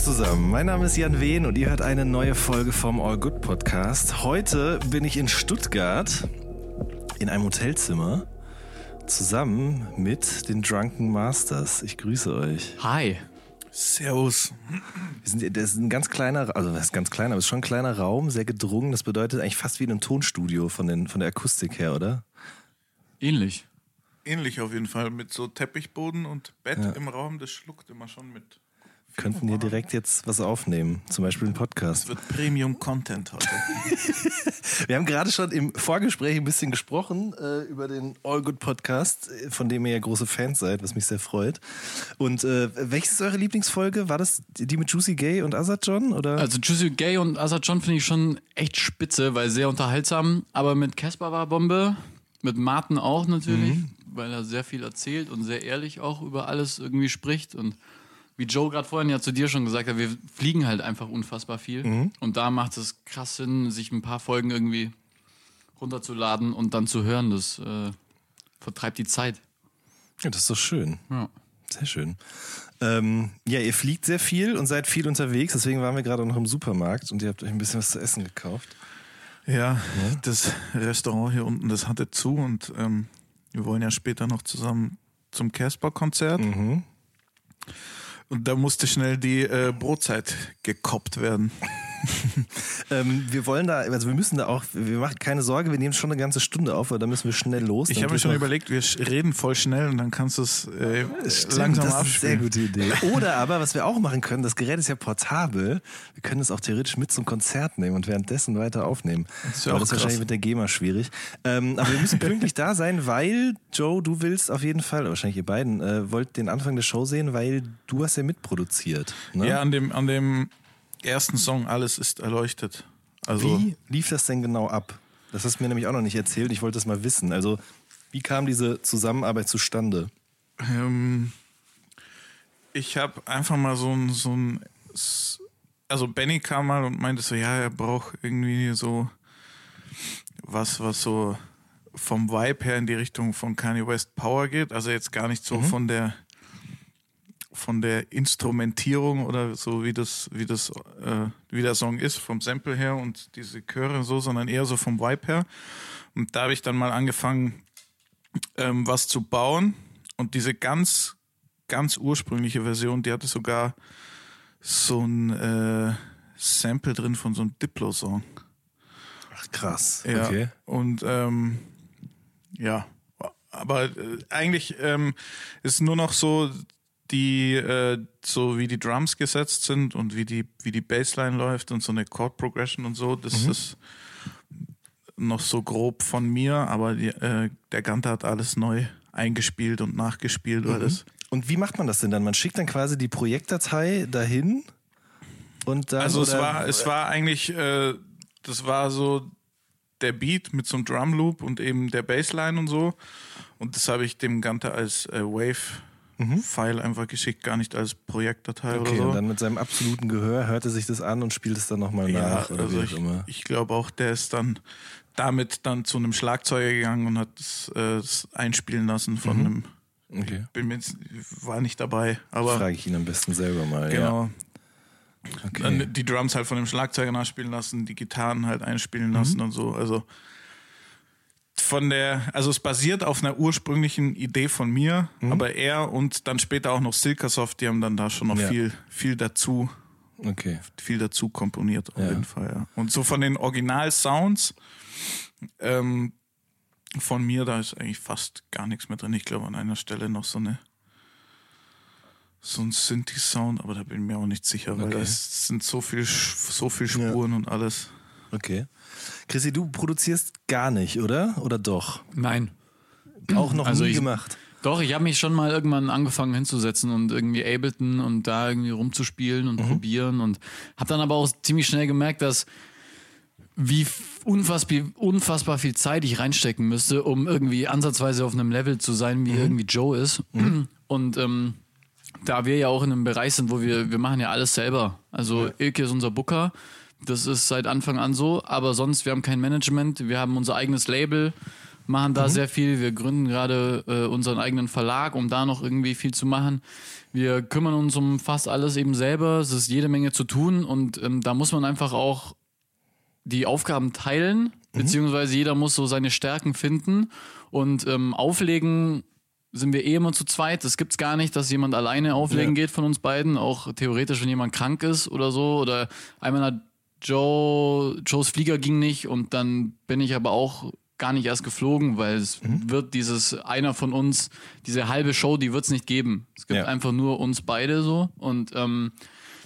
zusammen, mein Name ist Jan Wehn und ihr hört eine neue Folge vom All Good Podcast. Heute bin ich in Stuttgart in einem Hotelzimmer zusammen mit den Drunken Masters. Ich grüße euch. Hi. Servus. Wir sind, das ist ein ganz kleiner, also das ist ganz kleiner, aber es ist schon ein kleiner Raum, sehr gedrungen. Das bedeutet eigentlich fast wie in einem Tonstudio von, den, von der Akustik her, oder? Ähnlich. Ähnlich auf jeden Fall, mit so Teppichboden und Bett Ja. im Raum, das schluckt immer schon mit. Wir könnten hier direkt jetzt was aufnehmen, zum Beispiel einen Podcast. Es wird Premium-Content heute. Wir haben gerade schon im Vorgespräch ein bisschen gesprochen äh, über den All Good Podcast, äh, von dem ihr ja große Fans seid, was mich sehr freut. Und äh, welches ist eure Lieblingsfolge? War das die mit Juicy Gay und Azad John? Oder? Also Juicy Gay und Azad John finde ich schon echt spitze, weil sehr unterhaltsam. Aber mit Casper war Bombe, mit Martin auch natürlich, weil er sehr viel erzählt und sehr ehrlich auch über alles irgendwie spricht. Und wie Joe gerade vorhin ja zu dir schon gesagt hat, wir fliegen halt einfach unfassbar viel. Und da macht es krass Sinn, sich ein paar Folgen irgendwie runterzuladen und dann zu hören. Das äh, vertreibt die Zeit. ja, das ist doch schön. Ja. Sehr schön. Ähm, ja, ihr fliegt sehr viel und seid viel unterwegs, deswegen waren wir gerade auch noch im Supermarkt und ihr habt euch ein bisschen was zu essen gekauft. Ja, das Restaurant hier unten, das hatte zu und ähm, wir wollen ja später noch zusammen zum Casper-Konzert. Mhm. Und da musste schnell die äh, Brotzeit gekoppt werden. Ähm, wir wollen da, also wir müssen da auch, wir machen keine Sorge, wir nehmen schon eine ganze Stunde auf, weil da müssen wir schnell los. Ich habe mir schon überlegt, wir reden voll schnell und dann kannst du es äh, Stimmt, langsam das ist eine sehr abspielen. gute Idee. Oder aber, was wir auch machen können, das Gerät ist ja portabel. Wir können es auch theoretisch mit zum Konzert nehmen und währenddessen weiter aufnehmen. Das ist ja aber das ist wahrscheinlich mit der GEMA schwierig. Ähm, aber wir müssen pünktlich da sein, weil, Joe, du willst auf jeden Fall, wahrscheinlich ihr beiden, äh, wollt den Anfang der Show sehen, weil du hast ja mitproduziert. Ne? Ja, an dem, an dem ersten Song Alles ist erleuchtet. Also, Wie lief das denn genau ab? Das hast du mir nämlich auch noch nicht erzählt. Ich wollte das mal wissen. Also, wie kam diese Zusammenarbeit zustande? ähm, ich habe einfach mal so ein, so ein, also Benny kam mal und meinte so, ja, er braucht irgendwie so was, was so vom Vibe her in die Richtung von Kanye West Power geht. Also jetzt gar nicht so von der von der Instrumentierung oder so wie das wie das äh, wie der Song ist vom Sample her und diese Chöre und so, sondern eher so vom Vibe her. Und da habe ich dann mal angefangen ähm, was zu bauen und diese ganz ganz ursprüngliche Version, die hatte sogar so ein äh, Sample drin von so einem Diplo-Song. Ach, krass. Ja. Okay. Und ähm, ja, aber äh, eigentlich ähm, ist nur noch so die äh, so wie die Drums gesetzt sind und wie die wie die Bassline läuft und so eine Chord Progression und so, das ist noch so grob von mir, aber die, äh, der Ganter hat alles neu eingespielt und nachgespielt, weil das Und wie macht man das denn dann? Man schickt dann quasi die Projektdatei dahin und dann. Also es war, es war eigentlich, äh, das war so der Beat mit so einem Drum Loop und eben der Bassline und so. Und das habe ich dem Ganze als äh, Wave-File einfach geschickt, gar nicht als Projektdatei Okay, oder so. und dann mit seinem absoluten Gehör hört er sich das an und spielt es dann nochmal ja, nach. Oder also ich, ich glaube auch, der ist dann damit dann zu einem Schlagzeuger gegangen und hat das, äh, einspielen lassen von Mhm. einem. Okay. Bin mir jetzt, war nicht dabei, aber Frage ich ihn am besten selber mal. genau. Ja. Okay. Dann die Drums halt von dem Schlagzeuger nachspielen lassen, die Gitarren halt einspielen lassen Mhm. und so. Also von der, also es basiert auf einer ursprünglichen Idee von mir, Mhm. aber er und dann später auch noch Silkasoft, die haben dann da schon noch Ja. viel, viel dazu, Okay. viel dazu komponiert auf Ja. jeden Fall. Ja. Und so von den Original-Sounds ähm, von mir, da ist eigentlich fast gar nichts mehr drin. Ich glaube an einer Stelle noch so eine so ein Synthi-Sound, aber da bin ich mir auch nicht sicher, weil Okay. das sind so viel, so viel Spuren und alles. Okay. Chrissy, du produzierst gar nicht, oder? Oder doch? Nein. Auch noch Also nie ich- gemacht. Doch, ich habe mich schon mal irgendwann angefangen hinzusetzen und irgendwie Ableton und da irgendwie rumzuspielen und probieren und habe dann aber auch ziemlich schnell gemerkt, dass wie unfassbar, unfassbar viel Zeit ich reinstecken müsste, um irgendwie ansatzweise auf einem Level zu sein, wie irgendwie Joe ist. Und ähm, da wir ja auch in einem Bereich sind, wo wir, wir machen ja alles selber. Also Ilke ist unser Booker. Das ist seit Anfang an so, aber sonst, wir haben kein Management, wir haben unser eigenes Label, machen da sehr viel. Wir gründen gerade äh, unseren eigenen Verlag, um da noch irgendwie viel zu machen. Wir kümmern uns um fast alles eben selber. Es ist jede Menge zu tun und ähm, da muss man einfach auch die Aufgaben teilen, beziehungsweise jeder muss so seine Stärken finden und ähm, auflegen sind wir eh immer zu zweit. Das gibt's gar nicht, dass jemand alleine auflegen geht von uns beiden. Auch theoretisch, wenn jemand krank ist oder so. Oder einmal hat Joe, Joes Flieger ging nicht und dann bin ich aber auch gar nicht erst geflogen, weil es wird dieses einer von uns, diese halbe Show, die wird's nicht geben. Es gibt Ja. einfach nur uns beide so. Und ähm,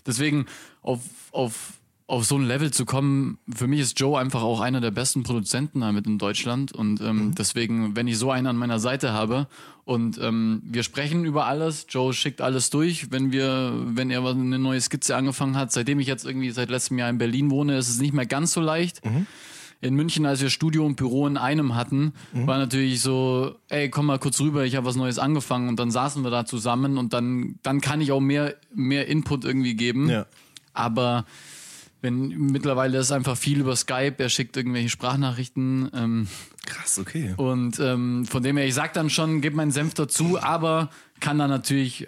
deswegen auf, auf, auf so ein Level zu kommen, für mich ist Joe einfach auch einer der besten Produzenten damit in Deutschland. Und ähm, deswegen, wenn ich so einen an meiner Seite habe und ähm, wir sprechen über alles, Joe schickt alles durch, wenn wir, wenn er eine neue Skizze angefangen hat, seitdem ich jetzt irgendwie seit letztem Jahr in Berlin wohne, ist es nicht mehr ganz so leicht. In München, als wir Studio und Büro in einem hatten, war natürlich so, ey, komm mal kurz rüber, ich habe was Neues angefangen und dann saßen wir da zusammen und dann, dann kann ich auch mehr, mehr Input irgendwie geben. Ja. Aber wenn mittlerweile ist einfach viel über Skype, er schickt irgendwelche Sprachnachrichten ähm, Krass, okay. und ähm, von dem her, ich sag dann schon, gebe meinen Senf dazu, aber kann da natürlich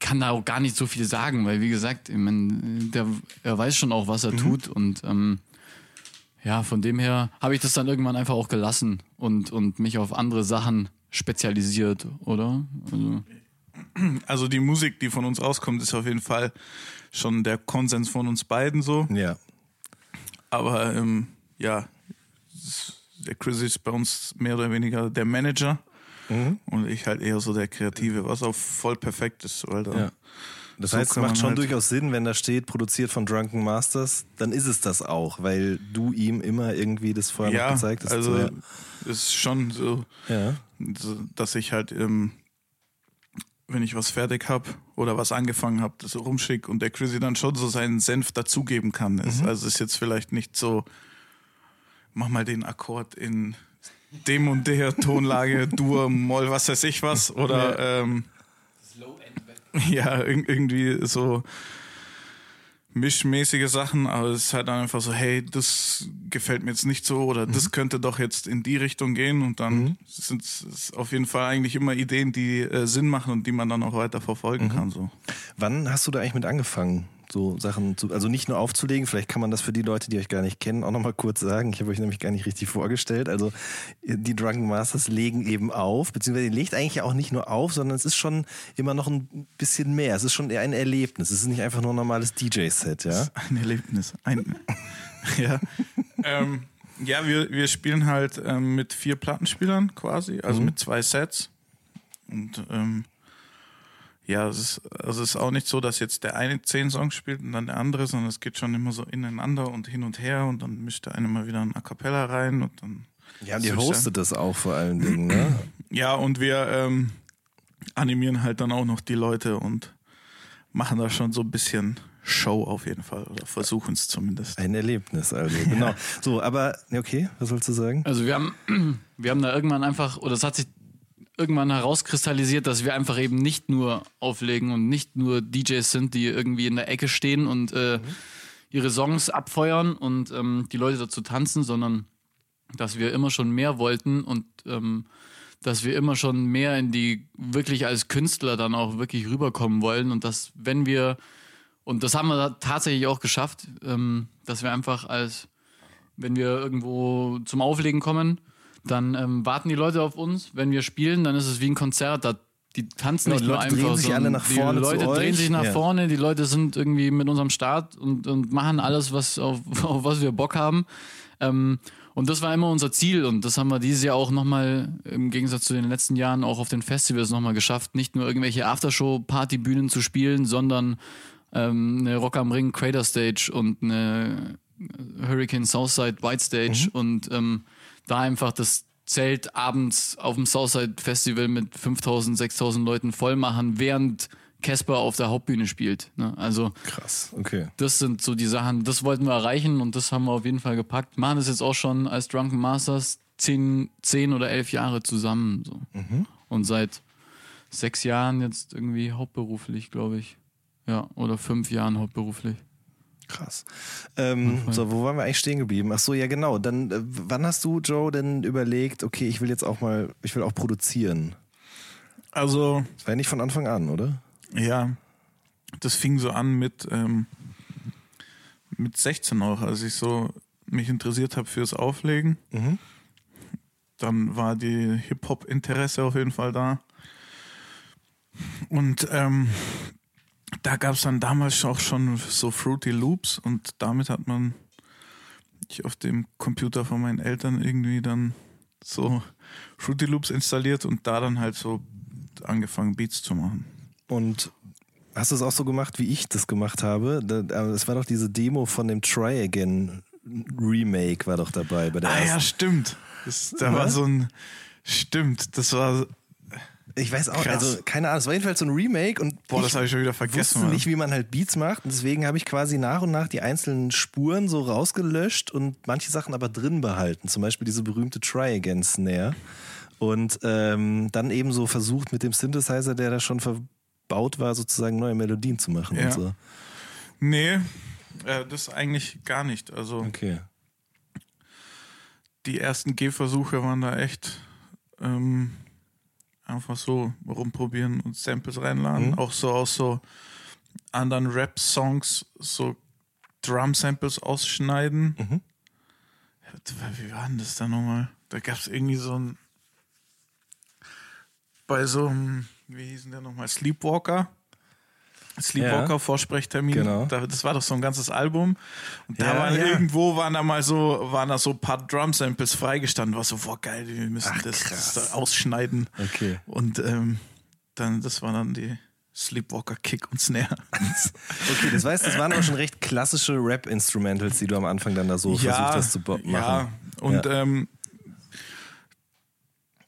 kann da auch gar nicht so viel sagen, weil wie gesagt, ich mein, der, er weiß schon auch, was er tut und ähm, ja, von dem her habe ich das dann irgendwann einfach auch gelassen und, und mich auf andere Sachen spezialisiert, oder? Also, Also die Musik, die von uns rauskommt, ist auf jeden Fall schon der Konsens von uns beiden so. Ja. Aber ähm, ja, der Chris ist bei uns mehr oder weniger der Manager und ich halt eher so der Kreative, was auch voll perfekt ist, da Ja. Das So heißt, es macht schon halt- durchaus Sinn, wenn da steht, produziert von Drunken Masters, dann ist es das auch, weil du ihm immer irgendwie das vorher ja, noch gezeigt hast. also So, ist schon so, ja. dass ich halt, ähm, wenn ich was fertig habe oder was angefangen habe, das so rumschick und der Chrissy dann schon so seinen Senf dazugeben kann. Ist, Also ist jetzt vielleicht nicht so, mach mal den Akkord in dem und der Tonlage, Dur, Moll, was weiß ich was oder ähm, ja, irg- irgendwie so mischmäßige Sachen, aber es ist halt dann einfach so, hey, das gefällt mir jetzt nicht so oder das könnte doch jetzt in die Richtung gehen und dann sind es auf jeden Fall eigentlich immer Ideen, die äh, Sinn machen und die man dann auch weiter verfolgen kann. So. Wann hast du da eigentlich mit angefangen, so Sachen zu, also nicht nur aufzulegen, vielleicht kann man das für die Leute, die euch gar nicht kennen, auch nochmal kurz sagen. Ich habe euch nämlich gar nicht richtig vorgestellt. Also die Drunken Masters legen eben auf, beziehungsweise legt eigentlich auch nicht nur auf, sondern es ist schon immer noch ein bisschen mehr. Es ist schon eher ein Erlebnis. Es ist nicht einfach nur ein normales DJ-Set, ja? Ein Erlebnis. Ein, ja. ähm, ja, wir, wir spielen halt ähm, mit vier Plattenspielern quasi, also mit zwei Sets. Und ähm, ja, es ist, also es ist auch nicht so, dass jetzt der eine zehn Songs spielt und dann der andere, sondern es geht schon immer so ineinander und hin und her und dann mischt der eine mal wieder ein A Cappella rein und dann. Ja, und ihr hostet das auch vor allen Dingen, ne? Ja, und wir ähm, animieren halt dann auch noch die Leute und machen da schon so ein bisschen Show auf jeden Fall oder versuchen es zumindest. Ein Erlebnis, also, genau. So, aber, okay, was sollst du sagen? Also wir haben, wir haben da irgendwann einfach, oder es hat sich irgendwann herauskristallisiert, dass wir einfach eben nicht nur auflegen und nicht nur DJs sind, die irgendwie in der Ecke stehen und äh, ihre Songs abfeuern und ähm, die Leute dazu tanzen, sondern dass wir immer schon mehr wollten und ähm, dass wir immer schon mehr in die, wirklich als Künstler dann auch wirklich rüberkommen wollen und dass wenn wir, und das haben wir tatsächlich auch geschafft, ähm, dass wir einfach als, wenn wir irgendwo zum Auflegen kommen, dann ähm, warten die Leute auf uns. Wenn wir spielen, dann ist es wie ein Konzert. Da, die tanzen Ja, nicht die nur Leute einfach. drehen sich alle nach vorne Die Leute drehen sich nach Ja. vorne. Die Leute sind irgendwie mit unserem Start und, und machen alles, was auf, auf was wir Bock haben. Ähm, Und das war immer unser Ziel und das haben wir dieses Jahr auch nochmal im Gegensatz zu den letzten Jahren auch auf den Festivals nochmal geschafft, nicht nur irgendwelche Aftershow-Partybühnen zu spielen, sondern ähm, eine Rock am Ring Crater Stage und eine Hurricane Southside White Stage und ähm, da einfach das Zelt abends auf dem Southside Festival mit 5000, 6000 Leuten voll machen, während Casper auf der Hauptbühne spielt. Ne? Also Krass, okay. das sind so die Sachen, das wollten wir erreichen und das haben wir auf jeden Fall gepackt. Machen das jetzt auch schon als Drunken Masters zehn, zehn oder elf Jahre zusammen. So. Und seit sechs Jahren jetzt irgendwie hauptberuflich, glaube ich. Ja, oder fünf Jahren hauptberuflich. Krass. Ähm, so, wo waren wir eigentlich stehen geblieben? Ach so, ja genau. Dann, äh, wann hast du, Joe, denn überlegt, okay, ich will jetzt auch mal, ich will auch produzieren? Also, Das war ja nicht von Anfang an, oder? ja, das fing so an mit, ähm, mit 16 auch, als ich so mich interessiert habe fürs Auflegen. Mhm. Dann war die Hip-Hop-Interesse auf jeden Fall da. Und ähm, da gab es dann damals auch schon so Fruity Loops und damit hat man ich auf dem Computer von meinen Eltern irgendwie dann so Fruity Loops installiert und da dann halt so angefangen Beats zu machen. Und hast du es auch so gemacht, wie ich das gemacht habe? Es war doch diese Demo von dem Try Again Remake war doch dabei bei der Ah ja, ersten. stimmt. Das, da war Was? so ein stimmt, das war Ich weiß auch, Krass. also keine Ahnung, es war jedenfalls so ein Remake und boah, das habe ich schon wieder vergessen. wusste nicht, wie man halt Beats macht. Und deswegen habe ich quasi nach und nach die einzelnen Spuren so rausgelöscht und manche Sachen aber drin behalten. Zum Beispiel diese berühmte Try Again Snare. Und ähm, dann eben so versucht, mit dem Synthesizer, der da schon verbaut war, sozusagen neue Melodien zu machen Ja. und so. Nee, äh, das eigentlich gar nicht. Also Okay. die ersten Gehversuche waren da echt ähm, einfach so rumprobieren und Samples reinladen. Mhm. Auch so aus so anderen Rap-Songs so Drum-Samples ausschneiden. Mhm. Wie war denn das da nochmal? Da gab es irgendwie so ein bei so einem, wie hieß denn der nochmal? Sleepwalker. Sleepwalker Ja. Vorsprechtermin. Genau. Da, das war doch so ein ganzes Album. Und da Ja, waren ja. irgendwo waren da mal so, waren da so ein paar Drum-Samples freigestanden. War so, boah, geil, wir müssen Ach, das, das da ausschneiden. Okay. Und ähm, dann, das war dann die Sleepwalker Kick und Snare. Okay, das heißt, das waren aber schon recht klassische Rap-Instrumentals, die du am Anfang dann da so versucht hast zu machen. Ja, und Ja. Ähm,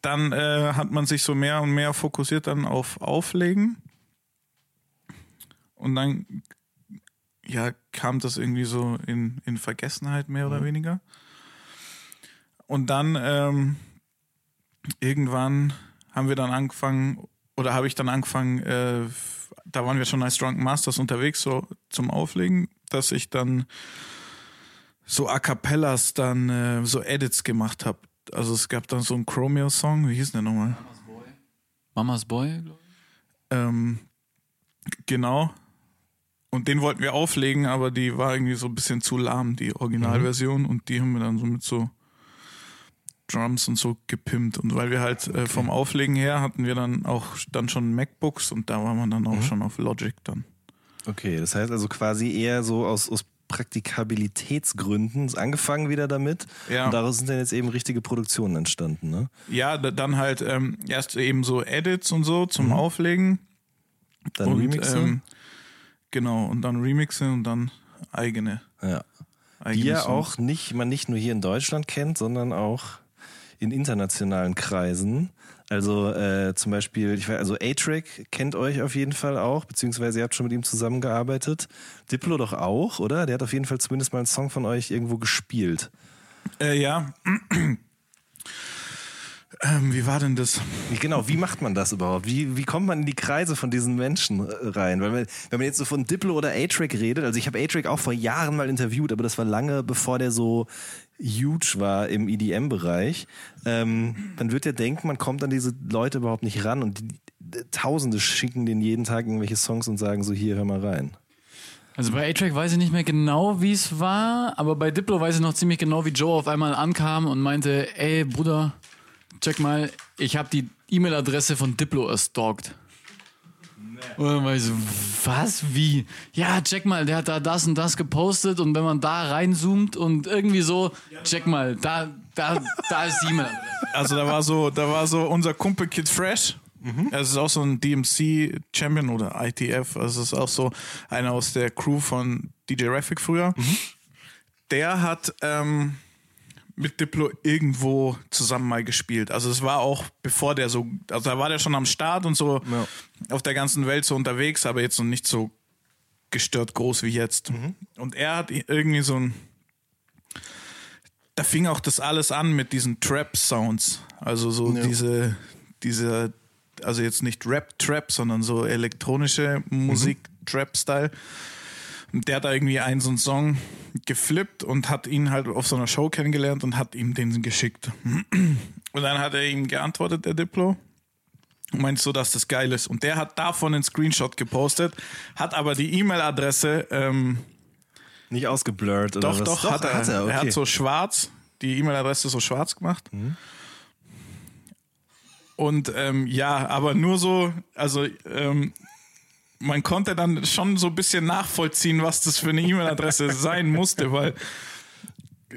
dann äh, hat man sich so mehr und mehr fokussiert dann auf Auflegen. Und dann ja, kam das irgendwie so in, in Vergessenheit mehr oder weniger. Und dann ähm, irgendwann haben wir dann angefangen, oder habe ich dann angefangen, äh, da waren wir schon als Drunken Masters unterwegs, so zum Auflegen, dass ich dann so A Cappellas dann äh, so Edits gemacht habe. Also es gab dann so einen Chromeo-Song, wie hieß der nochmal? Mamas Boy, glaub ich. Ähm, genau. Und den wollten wir auflegen, aber die war irgendwie so ein bisschen zu lahm, die Originalversion. Und die haben wir dann so mit so Drums und so gepimpt. Und weil wir halt äh, vom Auflegen her hatten wir dann auch dann schon MacBooks und da war man dann auch schon auf Logic dann. Okay, das heißt also quasi eher so aus, aus Praktikabilitätsgründen ist angefangen wieder damit. Ja. Und daraus sind dann jetzt eben richtige Produktionen entstanden, ne? Ja, da, dann halt ähm, erst eben so Edits und so zum Auflegen. Dann und, Remixen. Ähm, genau, und dann Remixen und dann eigene. ja. eigene Die ja Songs. auch nicht, man nicht nur hier in Deutschland kennt, sondern auch in internationalen Kreisen. Also äh, zum Beispiel, ich weiß, also A-Track kennt euch auf jeden Fall auch, beziehungsweise ihr habt schon mit ihm zusammengearbeitet. Diplo doch auch, oder? Der hat auf jeden Fall zumindest mal einen Song von euch irgendwo gespielt. Äh, ja. Ähm, wie war denn das? Genau, wie macht man das überhaupt? Wie, wie kommt man in die Kreise von diesen Menschen äh, rein? Weil man, wenn man jetzt so von Diplo oder A-Track redet, also ich habe A-Track auch vor Jahren mal interviewt, aber das war lange bevor der so huge war im EDM-Bereich. Ähm, man wird ja denken, man kommt an diese Leute überhaupt nicht ran und die, die, Tausende schicken denen jeden Tag irgendwelche Songs und sagen so, hier, hör mal rein. Also bei A-Track weiß ich nicht mehr genau, wie es war, aber bei Diplo weiß ich noch ziemlich genau, wie Joe auf einmal ankam und meinte, ey Bruder, check mal, ich habe die E-Mail-Adresse von Diplo erstalkt. Und dann war ich so, was, wie? Ja, check mal, der hat da das und das gepostet und wenn man da reinzoomt und irgendwie so, check mal, da, da, da ist die E-Mail. Also da war so, da war so unser Kumpel Kid Fresh. Er ist auch so ein DMC-Champion oder ITF. Also es ist auch so einer aus der Crew von DJ Raffic früher. Der hat ähm, mit Diplo irgendwo zusammen mal gespielt. Also es war auch bevor der so, also da war der schon am Start und so Ja. auf der ganzen Welt so unterwegs, aber jetzt noch nicht so gestört groß wie jetzt. Und er hat irgendwie so ein da fing auch das alles an mit diesen Trap-Sounds. Also so diese, diese, also jetzt nicht Rap-Trap, sondern so elektronische Musik, Trap-Style. Der hat da irgendwie einen so einen Song geflippt und hat ihn halt auf so einer Show kennengelernt und hat ihm den geschickt. Und dann hat er ihm geantwortet, der Diplo. Und meint so, dass das geil ist. Und der hat davon einen Screenshot gepostet, hat aber die E-Mail-Adresse ähm, Nicht ausgeblurrt oder doch, was? doch, hat er. Hat er, okay. Er hat so schwarz, die E-Mail-Adresse so schwarz gemacht. Und ähm, ja, aber nur so, also ähm, man konnte dann schon so ein bisschen nachvollziehen, was das für eine E-Mail-Adresse sein musste, weil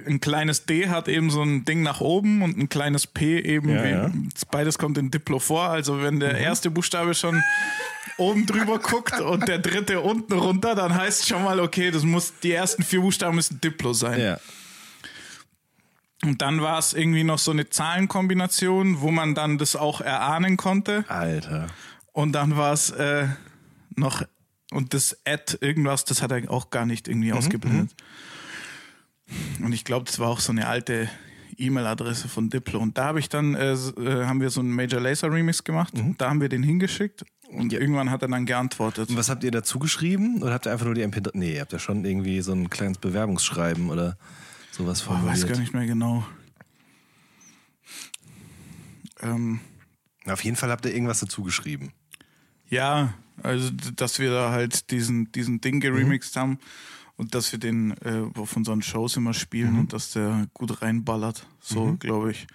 ein kleines D hat eben so ein Ding nach oben und ein kleines P eben, Ja, wie, ja. beides kommt in Diplo vor. Also wenn der erste Buchstabe schon oben drüber guckt und der dritte unten runter, dann heißt schon mal, okay, das muss, die ersten vier Buchstaben müssen Diplo sein. ja. Und dann war es irgendwie noch so eine Zahlenkombination, wo man dann das auch erahnen konnte. Alter. Und dann war es äh, noch, und das Ad irgendwas, das hat er auch gar nicht irgendwie ausgeblendet. Und ich glaube, das war auch so eine alte E-Mail-Adresse von Diplo. Und da habe ich dann, äh, äh, haben wir so einen Major Laser Remix gemacht. Da haben wir den hingeschickt. Und irgendwann hat er dann geantwortet. Und was habt ihr dazu geschrieben? Oder habt ihr einfach nur die MP3? Nee, ihr habt ja schon irgendwie so ein kleines Bewerbungsschreiben oder sowas Boah, weiß formuliert. gar nicht mehr genau. Ähm, Auf jeden Fall habt ihr irgendwas dazu geschrieben. Ja, also dass wir da halt diesen, diesen Ding geremixed haben und dass wir den äh, auf unseren Shows immer spielen und dass der gut reinballert. So, glaube ich.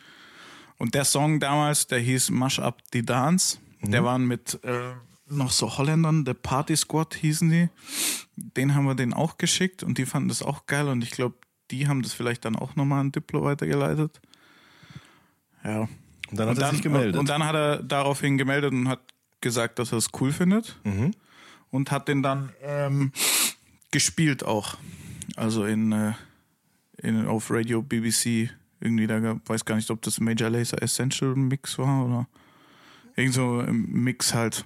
Und der Song damals, der hieß Mash Up the Dance. Der waren mit äh, noch so Holländern, der Party Squad hießen die. Den haben wir den auch geschickt und die fanden das auch geil und ich glaube, die haben das vielleicht dann auch nochmal an Diplo weitergeleitet. Ja. Und dann hat er sich gemeldet. Und dann hat er daraufhin gemeldet und hat gesagt, dass er es cool findet. Mhm. Und hat den dann ähm, gespielt auch. Also in, äh, in auf Radio BBC irgendwie, da gab- weiß gar nicht, ob das Major Laser Essential Mix war oder irgend so ein Mix halt.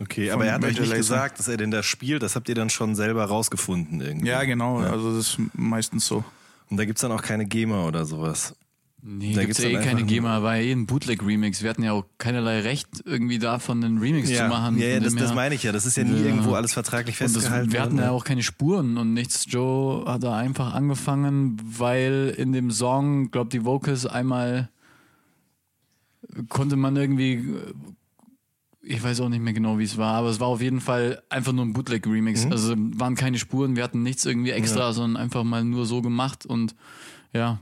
okay, aber er hat euch Major nicht Lazer. gesagt, dass er den da spielt. Das habt ihr dann schon selber rausgefunden irgendwie. Ja, genau. Also das ist meistens so. Und da gibt's dann auch keine GEMA oder sowas. Nee, Da gibt's gibt's ja eh keine GEMA, war eh ein Bootleg-Remix. Wir hatten ja auch keinerlei Recht, irgendwie davon einen Remix zu machen. ja, ja das, das meine ich ja. Das ist ja nie Ja. irgendwo alles vertraglich Und das, festgehalten. wir hatten ja auch keine Spuren und nichts. Joe hat da einfach angefangen, weil in dem Song, glaub die Vocals einmal konnte man irgendwie, ich weiß auch nicht mehr genau, wie es war, aber es war auf jeden Fall einfach nur ein Bootleg-Remix. Mhm. Also waren keine Spuren, wir hatten nichts irgendwie extra, sondern einfach mal nur so gemacht und ja,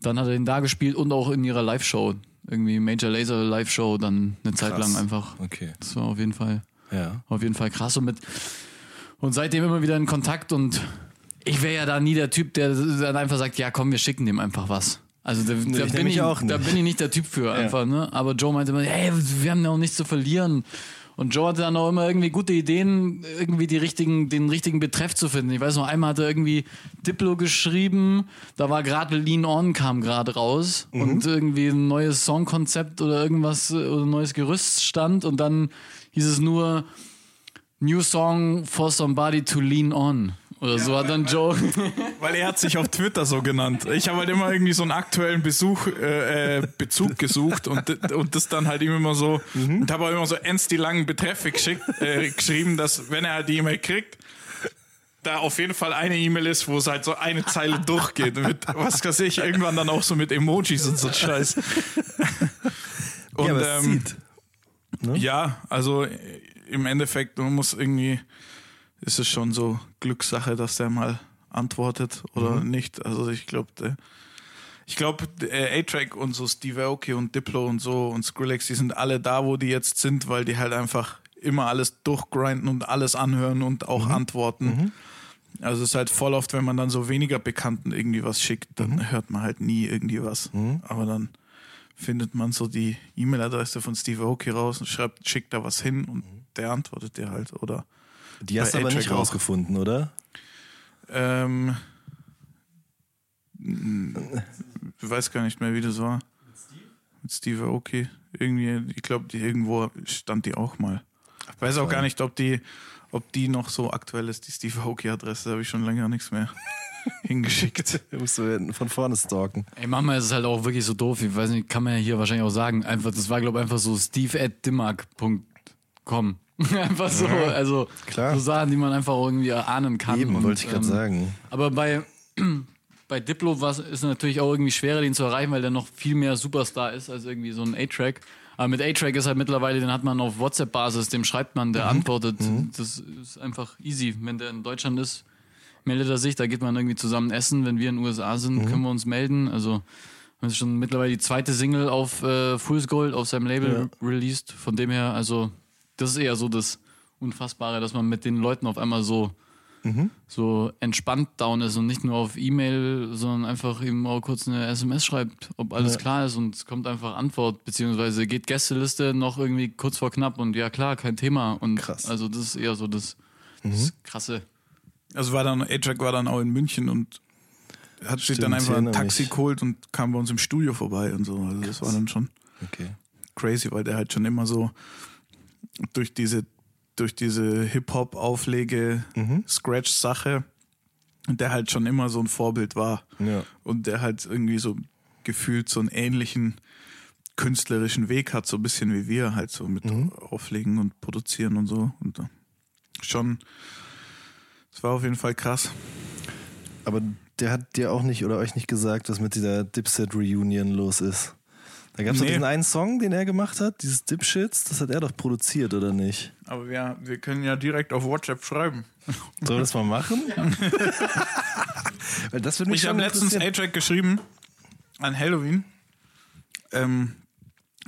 dann hat er ihn da gespielt und auch in ihrer Live-Show. Irgendwie Major Laser Live-Show, dann eine Zeit Krass. lang einfach. Okay, Das war auf jeden Fall ja. auf jeden Fall krass und mit und seitdem immer wieder in Kontakt und ich wäre ja da nie der Typ, der dann einfach sagt, ja komm, wir schicken dem einfach was. Also da, da, ich bin, ich, auch nicht. da bin ich nicht der Typ für einfach, ne? Aber Joe meinte immer, hey, wir haben ja auch nichts zu verlieren. Und Joe hatte dann auch immer irgendwie gute Ideen, irgendwie die richtigen, den richtigen Betreff zu finden. Ich weiß noch, einmal hat er irgendwie Diplo geschrieben, da war gerade Lean On kam gerade raus Mhm. und irgendwie ein neues Songkonzept oder irgendwas oder ein neues Gerüst stand und dann hieß es nur New Song for somebody to lean on. Oder so hat dann Joe. Weil er hat sich auf Twitter so genannt. Ich habe halt immer irgendwie so einen aktuellen Besuch, äh, äh, Bezug gesucht und, und das dann halt ihm immer so und habe auch immer so ends die langen Betreffe geschickt, äh, geschrieben, dass wenn er halt die E-Mail kriegt, da auf jeden Fall eine E-Mail ist, wo es halt so eine Zeile durchgeht. Mit, was weiß ich, irgendwann dann auch so mit Emojis und so Scheiß. Und, ja, ähm, zieht. ja, also im Endeffekt, man muss irgendwie, ist es schon so Glückssache, dass der mal antwortet oder nicht. Also ich glaube, ich glaube, A-Track und so Steve Aoki und Diplo und so und Skrillex, die sind alle da, wo die jetzt sind, weil die halt einfach immer alles durchgrinden und alles anhören und auch antworten. Also es ist halt voll oft, wenn man dann so weniger Bekannten irgendwie was schickt, dann hört man halt nie irgendwie was. Aber dann findet man so die E-Mail-Adresse von Steve Aoki raus und schreibt, schickt da was hin und der antwortet dir halt. Oder Die hast du aber nicht rausgefunden, oder? ähm, ich weiß gar nicht mehr, wie das war. Mit Steve Aoki. Irgendwie, ich glaube, die irgendwo stand die auch mal. Ich weiß auch gar nicht, ob die, ob die noch so aktuell ist, die Steve Aoki-Adresse. Da habe ich schon länger nichts mehr hingeschickt. Da musst du von vorne stalken. Ey, manchmal ist es halt auch wirklich so doof. Ich weiß nicht, kann man ja hier wahrscheinlich auch sagen. Einfach, das war, glaube ich, einfach so steve.dimmark.com. einfach so, also Klar. so Sachen, die man einfach irgendwie erahnen kann. Eben, Und, wollte ich gerade ähm, sagen. Aber bei, bei Diplo ist es natürlich auch irgendwie schwerer, den zu erreichen, weil der noch viel mehr Superstar ist als irgendwie so ein A-Track. Aber mit A-Track ist halt mittlerweile, den hat man auf WhatsApp-Basis, dem schreibt man, der antwortet. Das ist einfach easy. Wenn der in Deutschland ist, meldet er sich, da geht man irgendwie zusammen essen. Wenn wir in den USA sind, können wir uns melden. Also, das ist schon mittlerweile die zweite Single auf äh, Fool's Gold auf seinem Label released. Von dem her, also, das ist eher so das Unfassbare, dass man mit den Leuten auf einmal so so entspannt down ist und nicht nur auf E-Mail, sondern einfach eben auch kurz eine SMS schreibt, ob alles klar ist und es kommt einfach Antwort, beziehungsweise geht Gästeliste noch irgendwie kurz vor knapp und ja klar, kein Thema. Und Krass. also das ist eher so das, das krasse. Also war dann, A-Track war dann auch in München und hat sich dann einfach ein Taxi mich. geholt und kam bei uns im Studio vorbei und so. Also das war dann schon Okay. crazy, weil der halt schon immer so durch diese, durch diese Hip-Hop-Auflege, Scratch-Sache, der halt schon immer so ein Vorbild war. Ja. Und der halt irgendwie so gefühlt so einen ähnlichen künstlerischen Weg hat, so ein bisschen wie wir halt so mit Auflegen und Produzieren und so. Und äh, schon, es war auf jeden Fall krass. Aber der hat dir auch nicht oder euch nicht gesagt, was mit dieser Dipset Reunion los ist. Da gab es Nee. doch diesen einen Song, den er gemacht hat, dieses Dipshits, das hat er doch produziert, oder nicht? Aber wir, wir können ja direkt auf WhatsApp schreiben. Sollen wir das mal machen? Weil das würde mich Ich habe letztens. A-Track geschrieben an Halloween. Ähm,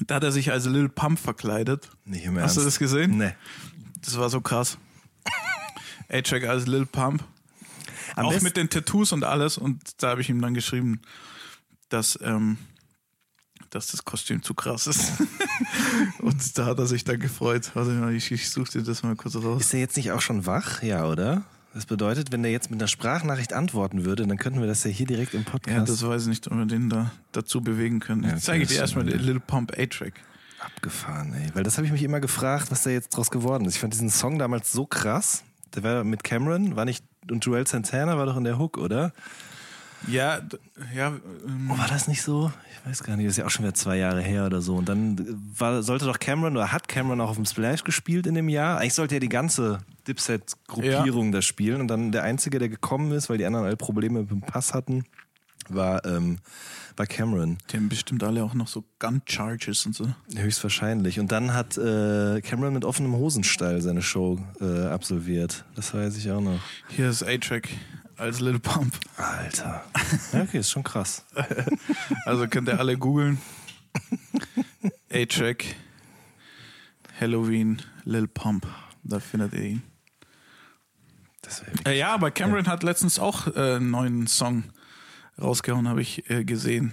da hat er sich als Lil Pump verkleidet. Nicht im Hast du Ernst. das gesehen? Nee. Das war so krass. A-Track als Lil Pump. Am auch mit den Tattoos und alles. Und da habe ich ihm dann geschrieben, dass, ähm, dass das Kostüm zu krass ist. und da hat er sich dann gefreut. Warte mal, ich, ich suche dir das mal kurz raus. Ist er jetzt nicht auch schon wach? Ja, oder? Das bedeutet, wenn der jetzt mit einer Sprachnachricht antworten würde, dann könnten wir das ja hier direkt im Podcast Ja, das weiß ich nicht, ob wir den da dazu bewegen können. Ja, okay, zeige ich das dir erstmal den Lil Pump A-Track. abgefahren, ey. Weil das habe ich mich immer gefragt, was da jetzt draus geworden ist. Ich fand diesen Song damals so krass. Der war mit Cameron, war nicht, und Joel Santana war doch in der Hook, oder? Ja, ja, ähm, Oh, war das nicht so? Ich weiß gar nicht, das ist ja auch schon wieder zwei Jahre her oder so. Und dann war, sollte doch Cameron oder hat Cameron auch auf dem Splash gespielt in dem Jahr. Eigentlich sollte ja die ganze Dipset-Gruppierung da spielen. Und dann der Einzige, der gekommen ist, weil die anderen alle Probleme mit dem Pass hatten, war, ähm, war Cameron. die haben bestimmt alle auch noch so Gun Charges und so. Höchstwahrscheinlich. Und dann hat äh, Cameron mit offenem Hosenstall seine Show äh, absolviert. Das weiß ich auch noch. Hier ist A-Track als Lil Pump. Alter. Ja, okay, ist schon krass. Also könnt ihr alle googeln. A-Track, Halloween, Lil Pump. Da findet ihr ihn. Äh, ja, aber Cameron hat letztens auch äh, einen neuen Song rausgehauen, habe ich äh, gesehen.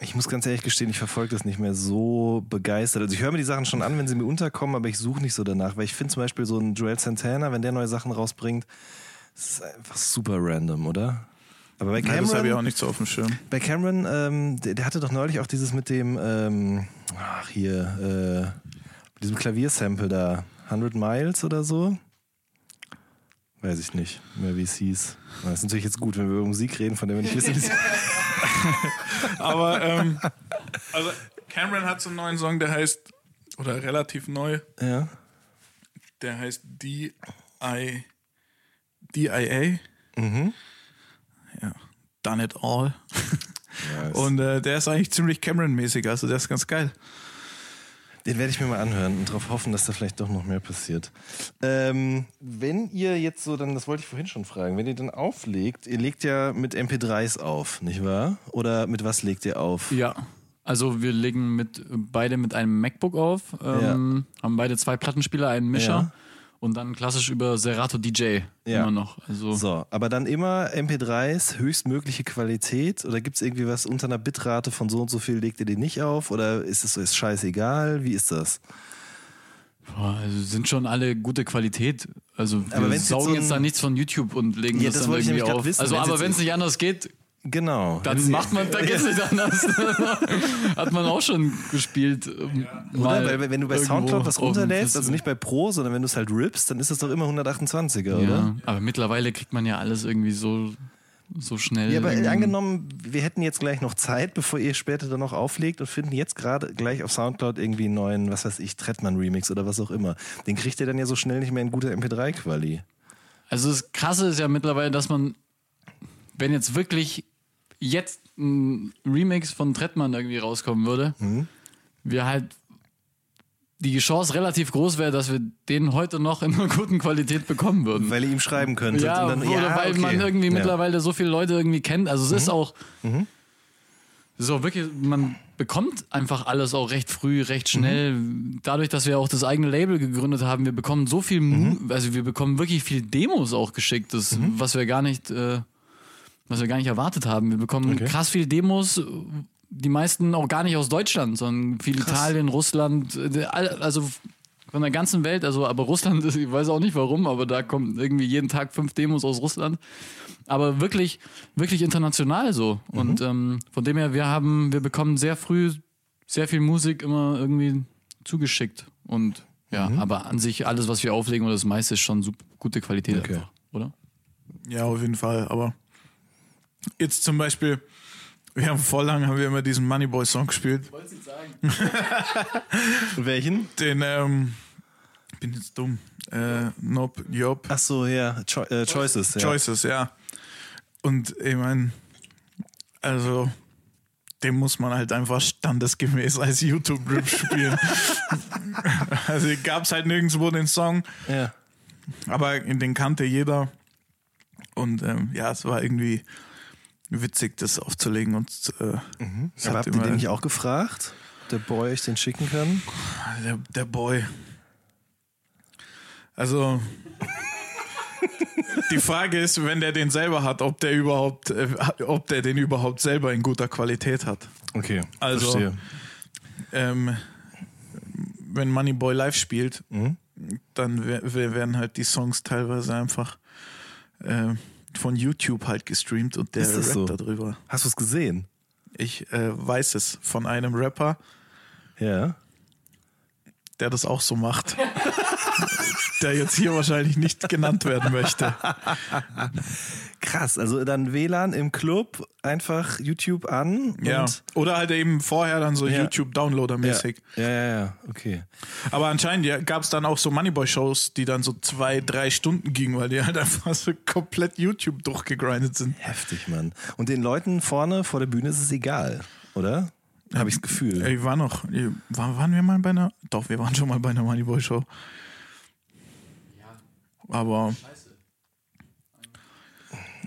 Ich muss ganz ehrlich gestehen, ich verfolge das nicht mehr so begeistert. Also ich höre mir die Sachen schon an, wenn sie mir unterkommen, aber ich suche nicht so danach, weil ich finde zum Beispiel so einen Joel Santana, wenn der neue Sachen rausbringt, das ist einfach super random, oder? Aber bei Ja, das habe ich auch Cameron, nicht so auf dem Schirm. bei Cameron ähm, der, der hatte doch neulich auch dieses mit dem, ähm, ach hier, äh, mit diesem Klaviersample da, 100 Miles oder so. Weiß ich nicht mehr, wie es hieß. Das ist natürlich jetzt gut, wenn wir über Musik reden, von der wir nicht wissen, wie es Aber ähm, also Cameron hat so einen neuen Song, der heißt, oder relativ neu, Ja. der heißt D.I. DIA. Mhm. Ja, Done It All. Nice. Und äh, der ist eigentlich ziemlich Cameron-mäßig, also der ist ganz geil. Den werde ich mir mal anhören und darauf hoffen, dass da vielleicht doch noch mehr passiert. Ähm, wenn ihr jetzt so, dann, das wollte ich vorhin schon fragen, wenn ihr dann auflegt, ihr legt ja mit MP3s auf, nicht wahr? Oder mit was legt ihr auf? Ja. Also wir legen mit beide mit einem MacBook auf, ähm, haben beide zwei Plattenspieler, einen Mischer Ja. Und dann klassisch über Serato DJ Ja. immer noch. Also So, aber dann immer MP3s, höchstmögliche Qualität oder gibt es irgendwie was unter einer Bitrate von so und so viel, legt ihr den nicht auf oder ist es ist scheißegal? Wie ist das? Boah, also sind schon alle gute Qualität. Also Aber wir jetzt saugen so jetzt, ein- da nichts von YouTube und legen Ja, das, das dann irgendwie auf. wissen, also aber jetzt- wenn es nicht anders geht, Genau. dann macht man, dann geht's nicht anders. Hat man auch schon gespielt. ähm, Oder? Weil, wenn du bei Soundcloud was runterlädst, also nicht bei Pro, sondern wenn du es halt rippst, dann ist das doch immer 128er, oder? Ja, aber mittlerweile kriegt man ja alles irgendwie so, so schnell. Ja, aber angenommen, wir hätten jetzt gleich noch Zeit, bevor ihr später dann noch auflegt und finden jetzt gerade gleich auf Soundcloud irgendwie einen neuen, was weiß ich, Trettmann-Remix oder was auch immer. Den kriegt ihr dann ja so schnell nicht mehr in guter MP3-Quali. Also das Krasse ist ja mittlerweile, dass man, wenn jetzt wirklich jetzt ein Remix von Trettmann irgendwie rauskommen würde, Mhm. wir halt die Chance relativ groß wäre, dass wir den heute noch in einer guten Qualität bekommen würden. Weil ihr ihm schreiben könntet. ja, und dann, oder ja, weil okay. man irgendwie ja. Mhm. mittlerweile so viele Leute irgendwie kennt. Also es ist auch so wirklich, man bekommt einfach alles auch recht früh, recht schnell. Dadurch, dass wir auch das eigene Label gegründet haben, wir bekommen so viel, Mhm. also wir bekommen wirklich viel Demos auch geschickt, das, was wir gar nicht, äh, was wir gar nicht erwartet haben. Wir bekommen Okay. krass viel Demos. Die meisten auch gar nicht aus Deutschland, sondern viel Italien, Russland, also von der ganzen Welt, also aber Russland, ich weiß auch nicht warum, aber da kommen irgendwie jeden Tag fünf Demos aus Russland. Aber wirklich, wirklich international so. Und ähm, von dem her, wir haben, wir bekommen sehr früh sehr viel Musik immer irgendwie zugeschickt. Und ja, aber an sich alles, was wir auflegen oder das meiste ist schon super gute Qualität Okay. einfach, oder? Ja, auf jeden Fall. Aber jetzt zum Beispiel, wir haben vor lang haben wir immer diesen Moneyboy-Song gespielt. Welchen? Den, ähm, ich bin jetzt dumm. Äh, Nope, Job. Ach so, ja. Cho äh, Choices. Ja. Choices, ja. Und ich meine, also den muss man halt einfach standesgemäß als YouTube-Rip spielen. also gab es halt nirgendwo den Song, Ja. aber den kannte jeder. Und ähm, ja, es war irgendwie witzig, das aufzulegen. Und äh, es Aber habt ihr den nicht auch gefragt? Der Boy euch den schicken kann? der, der Boy. Also die Frage ist, wenn der den selber hat, ob der überhaupt, äh, ob der den überhaupt selber in guter Qualität hat. Okay, Also- verstehe. Ähm, wenn Moneyboy live spielt, Mhm. dann wer- wer- werden halt die Songs teilweise einfach äh, von YouTube halt gestreamt und der rappt so? darüber. Hast du es gesehen? Ich äh, weiß es von einem Rapper, Ja. der das auch so macht. der jetzt hier wahrscheinlich nicht genannt werden möchte. Krass, also dann WLAN im Club, einfach YouTube an. Ja. Oder halt eben vorher dann so Ja. YouTube-Downloader-mäßig. Ja, ja, ja, ja, okay. Aber anscheinend ja, gab es dann auch so Moneyboy-Shows, die dann so zwei, drei Stunden gingen, weil die halt einfach so komplett YouTube durchgegrindet sind. Heftig, Mann. Und den Leuten vorne vor der Bühne ist es egal, oder? Habe ich das Gefühl. Ey, war noch, waren wir mal bei einer, doch, wir waren schon mal bei einer Moneyboy-Show. Aber,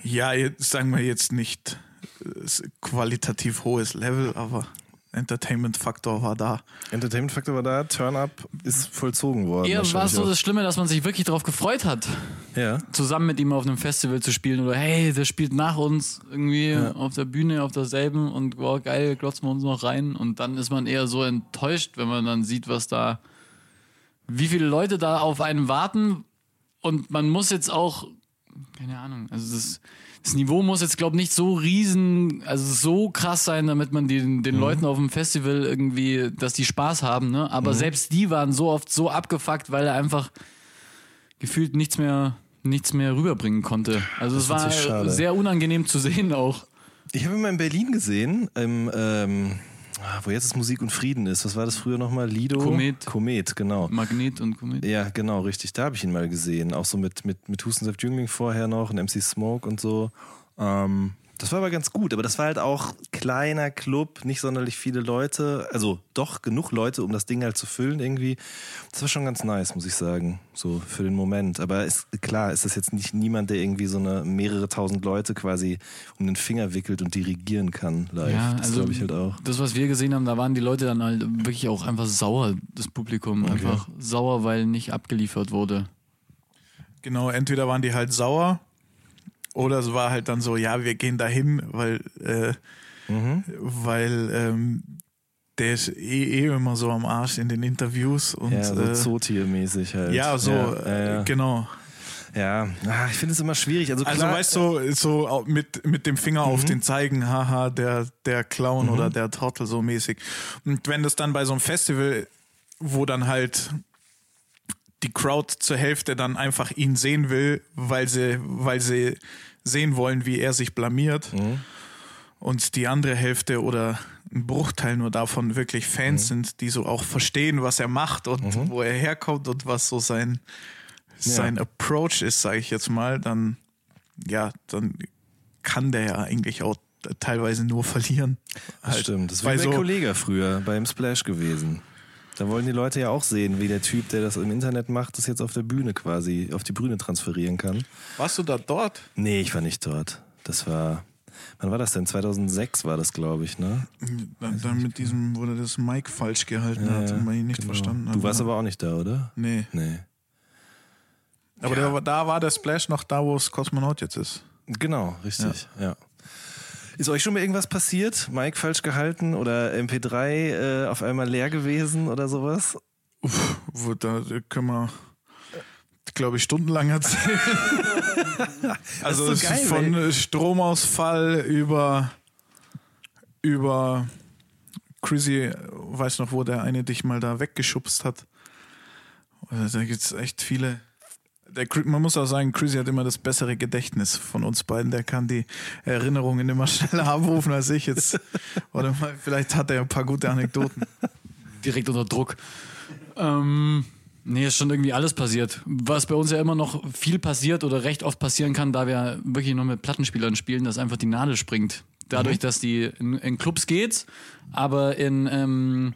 ja, jetzt sagen wir jetzt nicht äh, qualitativ hohes Level, aber Entertainment-Faktor war da. Entertainment Factor war da, Turn-Up ist vollzogen worden. Eher war es so das Schlimme, dass man sich wirklich darauf gefreut hat, Ja. zusammen mit ihm auf einem Festival zu spielen oder hey, der spielt nach uns irgendwie auf der Bühne, auf derselben und wow, geil, glotzen wir uns noch rein und dann ist man eher so enttäuscht, wenn man dann sieht, was da, wie viele Leute da auf einen warten und man muss jetzt auch, keine Ahnung, also das, das Niveau muss jetzt, glaube ich, nicht so riesen, also so krass sein, damit man den, den Leuten auf dem Festival irgendwie, dass die Spaß haben, ne? Aber selbst die waren so oft so abgefuckt, weil er einfach gefühlt nichts mehr, nichts mehr rüberbringen konnte. Also es war sehr unangenehm zu sehen auch. Ich habe ihn mal in Berlin gesehen, im, ähm, wo jetzt das Musik und Frieden ist. Was war das früher nochmal? Lido? Komet. Komet, genau. Magnet und Komet. Ja, genau, richtig. Da habe ich ihn mal gesehen. Auch so mit, mit, mit Hustensaft Jüngling vorher noch und MC Smoke und so. Ähm, Das war aber ganz gut, aber das war halt auch kleiner Club, nicht sonderlich viele Leute, also doch genug Leute, um das Ding halt zu füllen irgendwie. Das war schon ganz nice, muss ich sagen, so für den Moment. Aber ist, klar, ist das jetzt nicht niemand, der irgendwie so eine mehrere tausend Leute quasi um den Finger wickelt und dirigieren kann live. Ja, das also glaube ich halt auch. Das, was wir gesehen haben, da waren die Leute dann halt wirklich auch einfach sauer, das Publikum. Einfach sauer, weil nicht abgeliefert wurde. Genau, entweder waren die halt sauer oder es war halt dann so, ja, wir gehen dahin, weil, äh, Mhm. weil ähm, der ist eh, eh immer so am Arsch in den Interviews und Ja, so äh, Zootiermäßig halt. ja, so, ja, äh, ja. genau. ja. Ah, ich finde es immer schwierig. Also, Also klar, weißt du, so au- mit, mit dem Finger auf Mhm. den zeigen, haha, der, der Clown oder der Trottel so mäßig. Und wenn das dann bei so einem Festival, wo dann halt die Crowd zur Hälfte dann einfach ihn sehen will, weil sie, weil sie sehen wollen, wie er sich blamiert. Mhm. Und die andere Hälfte oder ein Bruchteil nur davon wirklich Fans Mhm. sind, die so auch verstehen, was er macht und wo er herkommt und was so sein, sein Approach ist, sage ich jetzt mal, dann ja, dann kann der ja eigentlich auch teilweise nur verlieren. Das Halt. stimmt. Das war der so- Kollege früher beim Splash gewesen. Da wollen die Leute ja auch sehen, wie der Typ, der das im Internet macht, das jetzt auf der Bühne quasi, auf die Bühne transferieren kann. Warst du da dort? Nee, ich war nicht dort. Das war, wann war das denn? 2006 war das, glaube ich, ne? Dann, dann mit diesem, wo der das Mic falsch gehalten hat und man ihn nicht genau. verstanden hat. Du warst aber auch nicht da, oder? Nee. Nee. Aber der, war- da war der Splash noch da, wo es Kosmonaut jetzt ist. Genau, richtig, ja. Ist euch schon mal irgendwas passiert? Mike falsch gehalten oder MP3 äh, auf einmal leer gewesen oder sowas? Wo, da können wir, glaube ich, stundenlang erzählen. also so geil, von Stromausfall über über Chrissy, weiß noch, wo der eine dich mal da weggeschubst hat. Also Da gibt es echt viele. Der, man muss auch sagen, Chrissy hat immer das bessere Gedächtnis von uns beiden. Der kann die Erinnerungen immer schneller abrufen als ich jetzt. Oder mal, vielleicht hat er ein paar gute Anekdoten. direkt unter Druck. Ähm, nee, ist schon irgendwie alles passiert. Was bei uns ja immer noch viel passiert oder recht oft passieren kann, da wir wirklich nur mit Plattenspielern spielen, dass einfach die Nadel springt. Dadurch, dass die in, in Clubs geht, aber in ähm,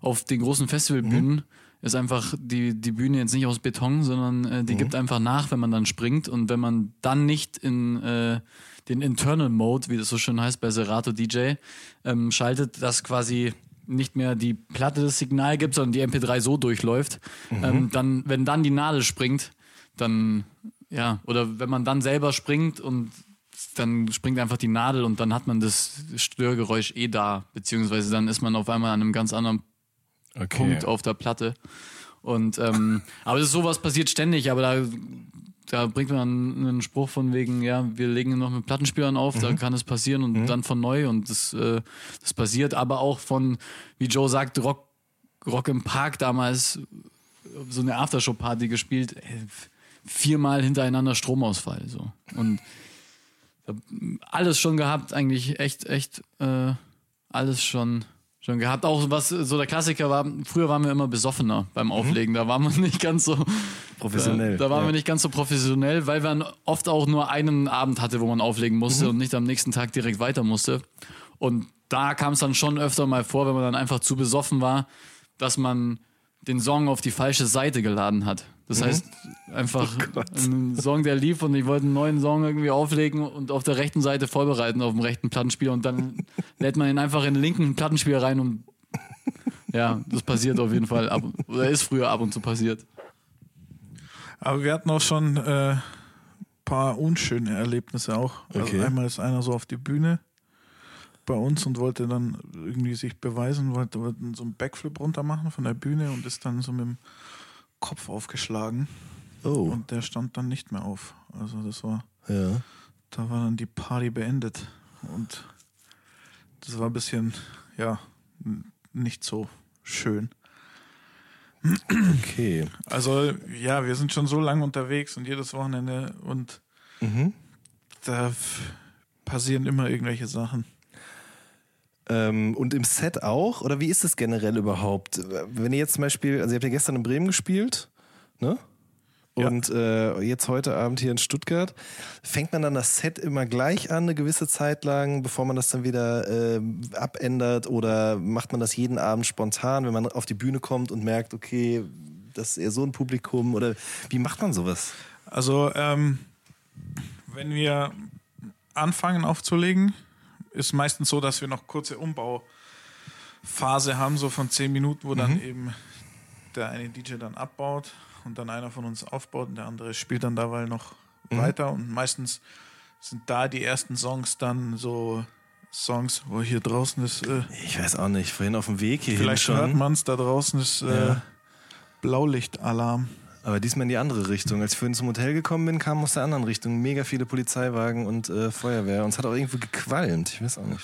auf den großen Festivalbühnen ist einfach die, die Bühne jetzt nicht aus Beton, sondern äh, die gibt einfach nach, wenn man dann springt. Und wenn man dann nicht in äh, den Internal Mode, wie das so schön heißt bei Serato DJ, ähm, schaltet, dass quasi nicht mehr die Platte das Signal gibt, sondern die MP3 so durchläuft, ähm, dann, wenn dann die Nadel springt, dann, ja, oder wenn man dann selber springt und dann springt einfach die Nadel und dann hat man das Störgeräusch eh da, beziehungsweise dann ist man auf einmal an einem ganz anderen Okay. Punkt auf der Platte. Und ähm, aber das ist sowas passiert ständig, aber da, da bringt man einen Spruch von wegen, ja, wir legen noch mit Plattenspielern auf, da kann es passieren und dann von neu und das, äh, das passiert, aber auch von, wie Joe sagt, Rock, Rock im Park damals so eine Aftershow-Party gespielt, ey, viermal hintereinander Stromausfall. So. Und alles schon gehabt, eigentlich echt, echt äh, alles schon, schon gehabt. Auch was so der Klassiker war, früher waren wir immer besoffener beim Auflegen. Da waren wir nicht ganz so Professionell, Da, da waren ja. wir nicht ganz so professionell, weil man oft auch nur einen Abend hatte, wo man auflegen musste und nicht am nächsten Tag direkt weiter musste. Und da kam es dann schon öfter mal vor, wenn man dann einfach zu besoffen war, dass man den Song auf die falsche Seite geladen hat. Das heißt, einfach ein Song, der lief und ich wollte einen neuen Song irgendwie auflegen und auf der rechten Seite vorbereiten auf dem rechten Plattenspieler und dann lädt man ihn einfach in den linken Plattenspieler rein und ja, das passiert auf jeden Fall ab, oder ist früher ab und zu passiert. Aber wir hatten auch schon äh, paar unschöne Erlebnisse auch. Okay. Also einmal ist einer so auf die Bühne bei uns und wollte dann irgendwie sich beweisen, wollte, wollte so einen Backflip runter machen von der Bühne und ist dann so mit dem Kopf aufgeschlagen Oh, und der stand dann nicht mehr auf. Also das war, ja. da war dann die Party beendet und das war ein bisschen, ja, nicht so schön. Okay. Also ja, wir sind schon so lange unterwegs und jedes Wochenende und Mhm. da passieren immer irgendwelche Sachen. Ähm, und im Set auch? Oder wie ist es generell überhaupt? Wenn ihr jetzt zum Beispiel, also ihr habt ja gestern in Bremen gespielt, ne? Ja. und äh, jetzt heute Abend hier in Stuttgart. Fängt man dann das Set immer gleich an, eine gewisse Zeit lang, bevor man das dann wieder äh, abändert? Oder macht man das jeden Abend spontan, wenn man auf die Bühne kommt und merkt, okay, das ist eher so ein Publikum? Oder wie macht man sowas? Also, ähm, wenn wir anfangen aufzulegen, ist meistens so, dass wir noch kurze Umbauphase haben, so von zehn Minuten, wo dann eben der eine DJ dann abbaut und dann einer von uns aufbaut und der andere spielt dann dabei noch weiter. Und meistens sind da die ersten Songs dann so Songs, wo hier draußen ist, äh, Ich weiß auch nicht. Vorhin auf dem Weg hierhin vielleicht schon. hört man es, da draußen ist äh, Ja. Blaulichtalarm. Aber diesmal in die andere Richtung. Als ich vorhin zum Hotel gekommen bin, kamen aus der anderen Richtung mega viele Polizeiwagen und äh, Feuerwehr. Und es hat auch irgendwo gequalmt. Ich weiß auch nicht.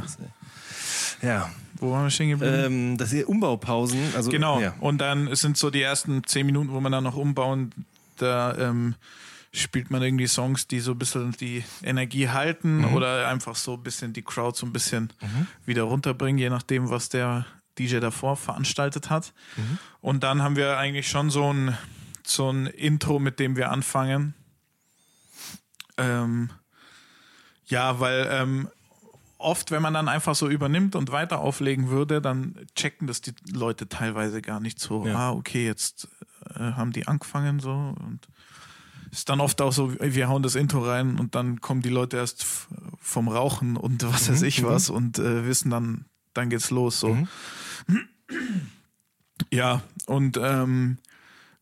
das ist, ey. Ja, Wo waren wir stehen geblieben? ähm, das hier Umbaupausen. Also, Genau. Ja. Und dann sind so die ersten zehn Minuten, wo man dann noch umbauen, da ähm, spielt man irgendwie Songs, die so ein bisschen die Energie halten Mhm. oder einfach so ein bisschen die Crowd so ein bisschen wieder runterbringen, je nachdem, was der DJ davor veranstaltet hat. Mhm. Und dann haben wir eigentlich schon so ein, so ein Intro, mit dem wir anfangen. Ähm, ja, weil ähm, oft, wenn man dann einfach so übernimmt und weiter auflegen würde, dann checken das die Leute teilweise gar nicht so. Ja. Ah, okay, jetzt äh, haben die angefangen so und ist dann oft auch so, wir hauen das Intro rein und dann kommen die Leute erst vom Rauchen und was weiß ich was und äh, wissen dann, dann geht's los so. Ja, und ähm,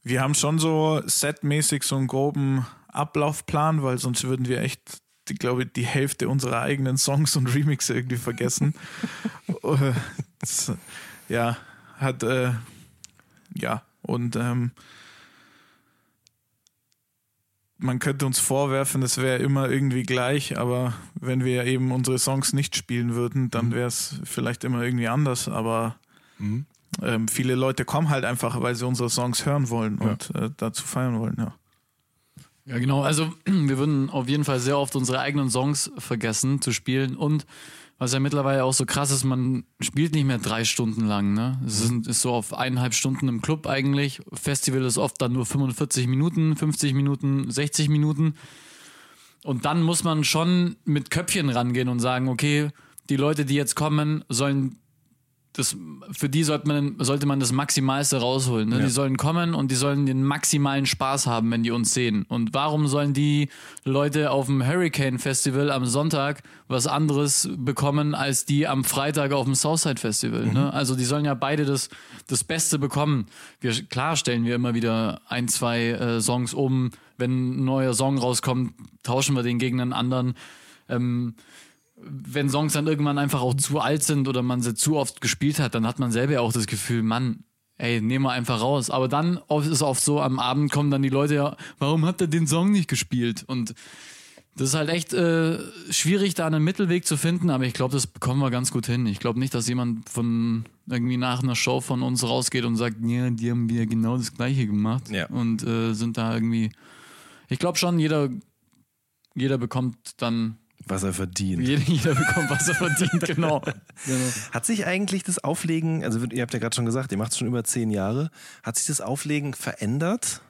wir haben schon so setmäßig so einen groben Ablaufplan, weil sonst würden wir echt, die, glaube ich, die Hälfte unserer eigenen Songs und Remixe irgendwie vergessen. Äh, das, ja, hat, äh, ja, und ähm, man könnte uns vorwerfen, es wäre immer irgendwie gleich, aber wenn wir eben unsere Songs nicht spielen würden, dann wäre es vielleicht immer irgendwie anders, aber ähm, viele Leute kommen halt einfach, weil sie unsere Songs hören wollen und äh, dazu feiern wollen, ja. Ja, genau. Also wir würden auf jeden Fall sehr oft unsere eigenen Songs vergessen zu spielen und was ja mittlerweile auch so krass ist, man spielt nicht mehr drei Stunden lang. Ne? Es sind, ist so auf eineinhalb Stunden im Club eigentlich. Festival ist oft dann nur 45 Minuten, 50 Minuten, 60 Minuten. Und dann muss man schon mit Köpfchen rangehen und sagen, okay, die Leute, die jetzt kommen, sollen das, für die sollte man, sollte man das Maximalste rausholen. Ne? Die sollen kommen und die sollen den maximalen Spaß haben, wenn die uns sehen. Und warum sollen die Leute auf dem Hurricane Festival am Sonntag was anderes bekommen als die am Freitag auf dem Southside Festival? Ne? Also die sollen ja beide das, das Beste bekommen. Wir, klar stellen wir immer wieder ein, zwei äh, Songs um. Wenn ein neuer Song rauskommt, tauschen wir den gegen einen anderen. Ähm, wenn Songs dann irgendwann einfach auch zu alt sind oder man sie zu oft gespielt hat, dann hat man selber auch das Gefühl, Mann, ey, nehmen wir einfach raus. Aber dann ist oft so, am Abend kommen dann die Leute ja, warum habt ihr den Song nicht gespielt? Und das ist halt echt äh, schwierig, da einen Mittelweg zu finden, aber ich glaube, das bekommen wir ganz gut hin. Ich glaube nicht, dass jemand von irgendwie nach einer Show von uns rausgeht und sagt, ja, die haben wir genau das Gleiche gemacht Ja. und äh, sind da irgendwie. Ich glaube schon, jeder, jeder bekommt dann Was er verdient. jeder, jeder bekommt, was er verdient, genau. genau. Hat sich eigentlich das Auflegen, also ihr habt ja gerade schon gesagt, ihr macht es schon über zehn Jahre, hat sich das Auflegen verändert?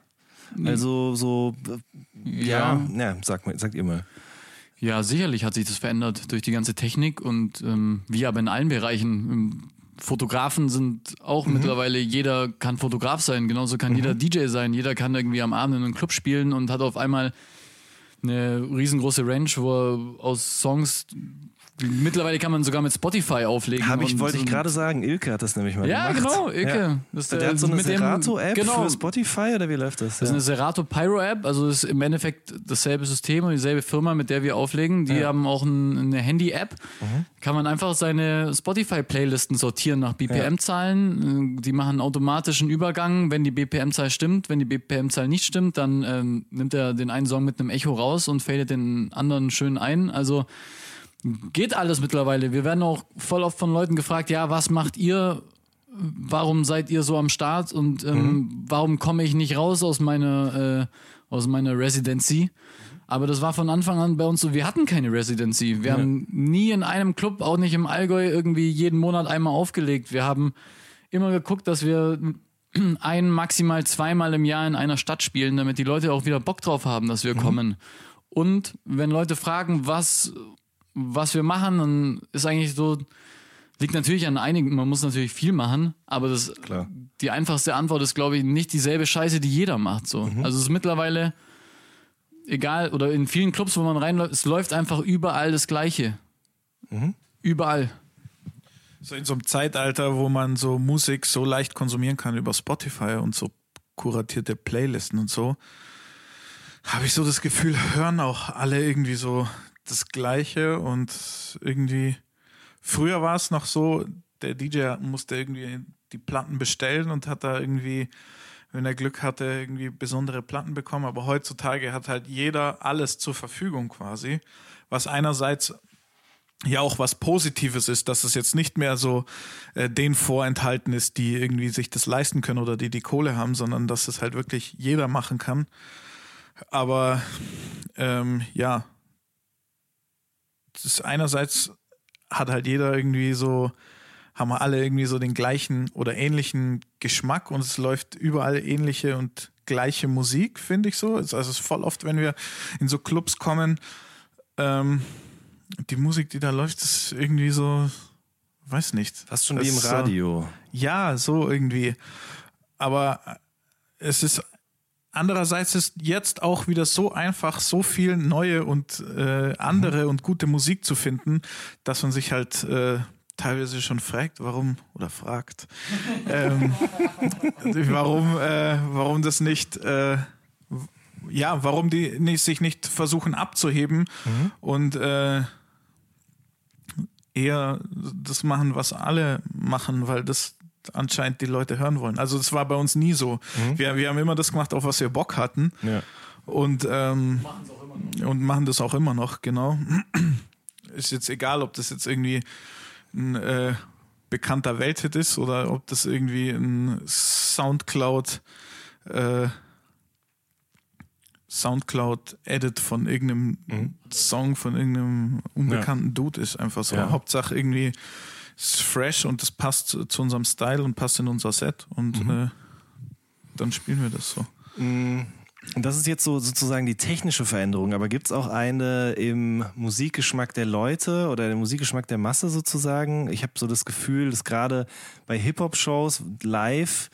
Also so, äh, ja, ja, sag mal, sagt ihr mal. Ja, sicherlich hat sich das verändert durch die ganze Technik und ähm, wie aber in allen Bereichen. Ähm, Fotografen sind auch mittlerweile, jeder kann Fotograf sein, genauso kann jeder DJ sein, jeder kann irgendwie am Abend in einem Club spielen und hat auf einmal eine riesengroße Range, wo er aus Songs, mittlerweile kann man sogar mit Spotify auflegen. Habe ich, wollte ich und- gerade sagen, Ilke hat das nämlich mal Ja, gemacht. genau, Ilke. Ja. Das ist der, der- hat so eine Serato-App genau. für Spotify oder wie läuft das? Das ist eine Serato Pyro App, also ist im Endeffekt dasselbe System und dieselbe Firma, mit der wir auflegen. Die haben auch ein, eine Handy-App. Kann man einfach seine Spotify-Playlisten sortieren nach BPM-Zahlen. Die machen automatischen Übergang, wenn die BPM-Zahl stimmt. Wenn die BPM-Zahl nicht stimmt, dann ähm, nimmt er den einen Song mit einem Echo raus und fadet den anderen schön ein. Also geht alles mittlerweile. Wir werden auch voll oft von Leuten gefragt, ja, was macht ihr? Warum seid ihr so am Start und ähm, warum komme ich nicht raus aus meiner, äh, aus meiner Residency? Aber das war von Anfang an bei uns so, wir hatten keine Residency. Wir haben nie in einem Club, auch nicht im Allgäu, irgendwie jeden Monat einmal aufgelegt. Wir haben immer geguckt, dass wir ein, maximal zweimal im Jahr in einer Stadt spielen, damit die Leute auch wieder Bock drauf haben, dass wir Mhm. kommen. Und wenn Leute fragen, was, was wir machen, dann ist eigentlich so, liegt natürlich an einigen, man muss natürlich viel machen, aber das, Klar. die einfachste Antwort ist, glaube ich, nicht dieselbe Scheiße, die jeder macht. So. Mhm. Also es ist mittlerweile egal, oder in vielen Clubs, wo man reinläuft, es läuft einfach überall das Gleiche. Mhm. Überall. So in so einem Zeitalter, wo man so Musik so leicht konsumieren kann über Spotify und so kuratierte Playlisten und so, habe ich so das Gefühl, hören auch alle irgendwie so das Gleiche und irgendwie früher war es noch so, der DJ musste irgendwie die Platten bestellen und hat da irgendwie, wenn er Glück hatte, irgendwie besondere Platten bekommen. Aber heutzutage hat halt jeder alles zur Verfügung quasi, was einerseits ja auch was Positives ist, dass es jetzt nicht mehr so äh, den vorenthalten ist, die irgendwie sich das leisten können oder die die Kohle haben, sondern dass es halt wirklich jeder machen kann. Aber ähm, ja, ist einerseits hat halt jeder irgendwie so, haben wir alle irgendwie so den gleichen oder ähnlichen Geschmack und es läuft überall ähnliche und gleiche Musik, finde ich so. Also es ist voll oft, wenn wir in so Clubs kommen, ähm, die Musik, die da läuft, ist irgendwie so, weiß nicht. Fast schon Das wie im ist so- Radio. ja, so irgendwie. Aber es ist andererseits ist jetzt auch wieder so einfach, so viel neue und äh, andere und gute Musik zu finden, dass man sich halt äh, teilweise schon fragt, warum oder fragt, ähm, warum, äh, warum das nicht, äh, ja, warum die nicht, sich nicht versuchen abzuheben und äh, eher das machen, was alle machen, weil das anscheinend die Leute hören wollen. Also das war bei uns nie so. Wir, wir haben immer das gemacht, auf was wir Bock hatten Ja. und, ähm, und machen das auch immer noch, genau. Ist jetzt egal, ob das jetzt irgendwie ein äh, bekannter Welthit ist oder ob das irgendwie ein Soundcloud äh, Soundcloud-Edit von irgendeinem Song von irgendeinem unbekannten Dude ist. Einfach so. Ja. Hauptsache irgendwie ist fresh und das passt zu, unserem Style und passt in unser Set und äh, dann spielen wir das so. Und das ist jetzt so sozusagen die technische Veränderung, aber gibt es auch eine im Musikgeschmack der Leute oder den Musikgeschmack der Masse sozusagen? Ich habe so das Gefühl, dass gerade bei Hip-Hop-Shows live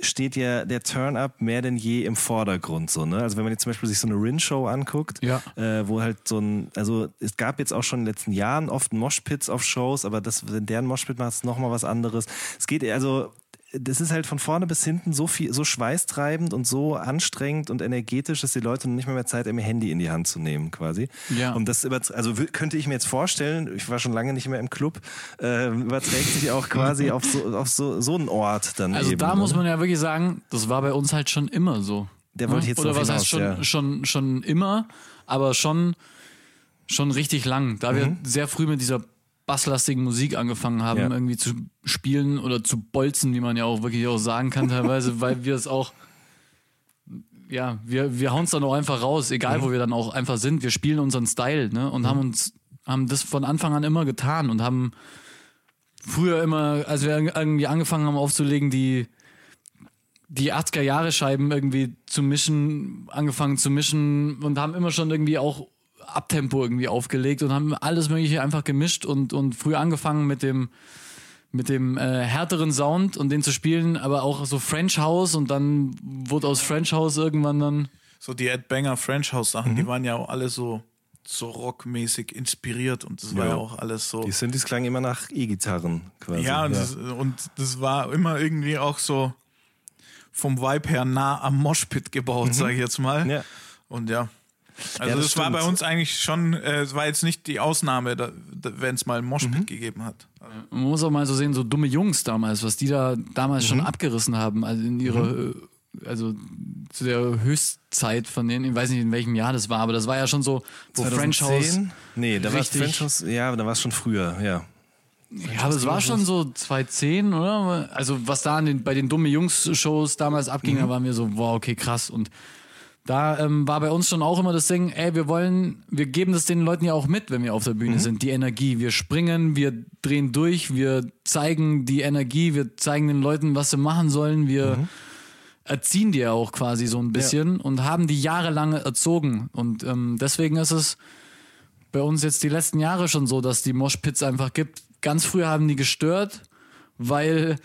steht ja der Turn-Up mehr denn je im Vordergrund. So, ne? Also wenn man jetzt zum Beispiel sich so eine Rin-Show anguckt, Ja. äh, wo halt so ein, also es gab jetzt auch schon in den letzten Jahren oft Moshpits auf Shows, aber das, wenn deren Moshpit macht, ist nochmal was anderes. Es geht also, das ist halt von vorne bis hinten so viel, so schweißtreibend und so anstrengend und energetisch, dass die Leute nicht mehr, mehr Zeit haben, ihr Handy in die Hand zu nehmen, quasi. Ja. Und das über, also könnte ich mir jetzt vorstellen, ich war schon lange nicht mehr im Club, äh, überträgt sich auch quasi auf so, auf so, so einen Ort dann Also eben. da muss oder? man ja wirklich sagen, das war bei uns halt schon immer so. Der wollte ich jetzt Oder was hinaus, heißt schon, ja. schon, schon immer, aber schon, schon richtig lang. Da Mhm. wir sehr früh mit dieser basslastigen Musik angefangen haben, Ja. irgendwie zu spielen oder zu bolzen, wie man ja auch wirklich auch sagen kann teilweise, weil wir es auch ja, wir, wir hauen es dann auch einfach raus, egal Mhm. wo wir dann auch einfach sind. Wir spielen unseren Style, ne? Und haben uns, haben das von Anfang an immer getan und haben früher immer, als wir irgendwie angefangen haben aufzulegen, die, die 80er Jahre Scheiben irgendwie zu mischen, angefangen zu mischen und haben immer schon irgendwie auch Abtempo irgendwie aufgelegt und haben alles Mögliche einfach gemischt und, und früh angefangen mit dem, mit dem äh, härteren Sound und den zu spielen, aber auch so French House und dann wurde aus French House irgendwann dann So die Ed Banger French House Sachen, die waren ja auch alle so, so rockmäßig inspiriert und das war Ja. ja auch alles so. Die Synthes klangen immer nach E-Gitarren quasi. Ja, und, Das, und das war immer irgendwie auch so vom Vibe her nah am Moshpit gebaut, sage ich jetzt mal. Ja. Und ja. Also Ja, das das, war bei uns eigentlich schon, äh, es war jetzt nicht die Ausnahme, da, da, wenn es mal ein Moshpit Mhm. gegeben hat. Man muss auch mal so sehen, so dumme Jungs damals, was die da damals Mhm. schon abgerissen haben, also in ihre, äh, also zu der Höchstzeit von denen, ich weiß nicht in welchem Jahr das war, aber das war ja schon so, wo French House. 2010? Nee, da war French House, ja, da war es schon früher, ja. Ja, aber es war schon so 2010, oder? Also was da an den, bei den dumme Jungs-Shows damals abging, Mhm. da waren wir so, wow, okay, krass. Und da ähm, war bei uns schon auch immer das Ding, ey, wir wollen, wir geben das den Leuten ja auch mit, wenn wir auf der Bühne sind, die Energie. Wir springen, wir drehen durch, wir zeigen die Energie, wir zeigen den Leuten, was sie machen sollen, wir erziehen die ja auch quasi so ein bisschen und haben die jahrelang erzogen. Und ähm, deswegen ist es bei uns jetzt die letzten Jahre schon so, dass die Moshpits einfach gibt. Ganz früher haben die gestört, weil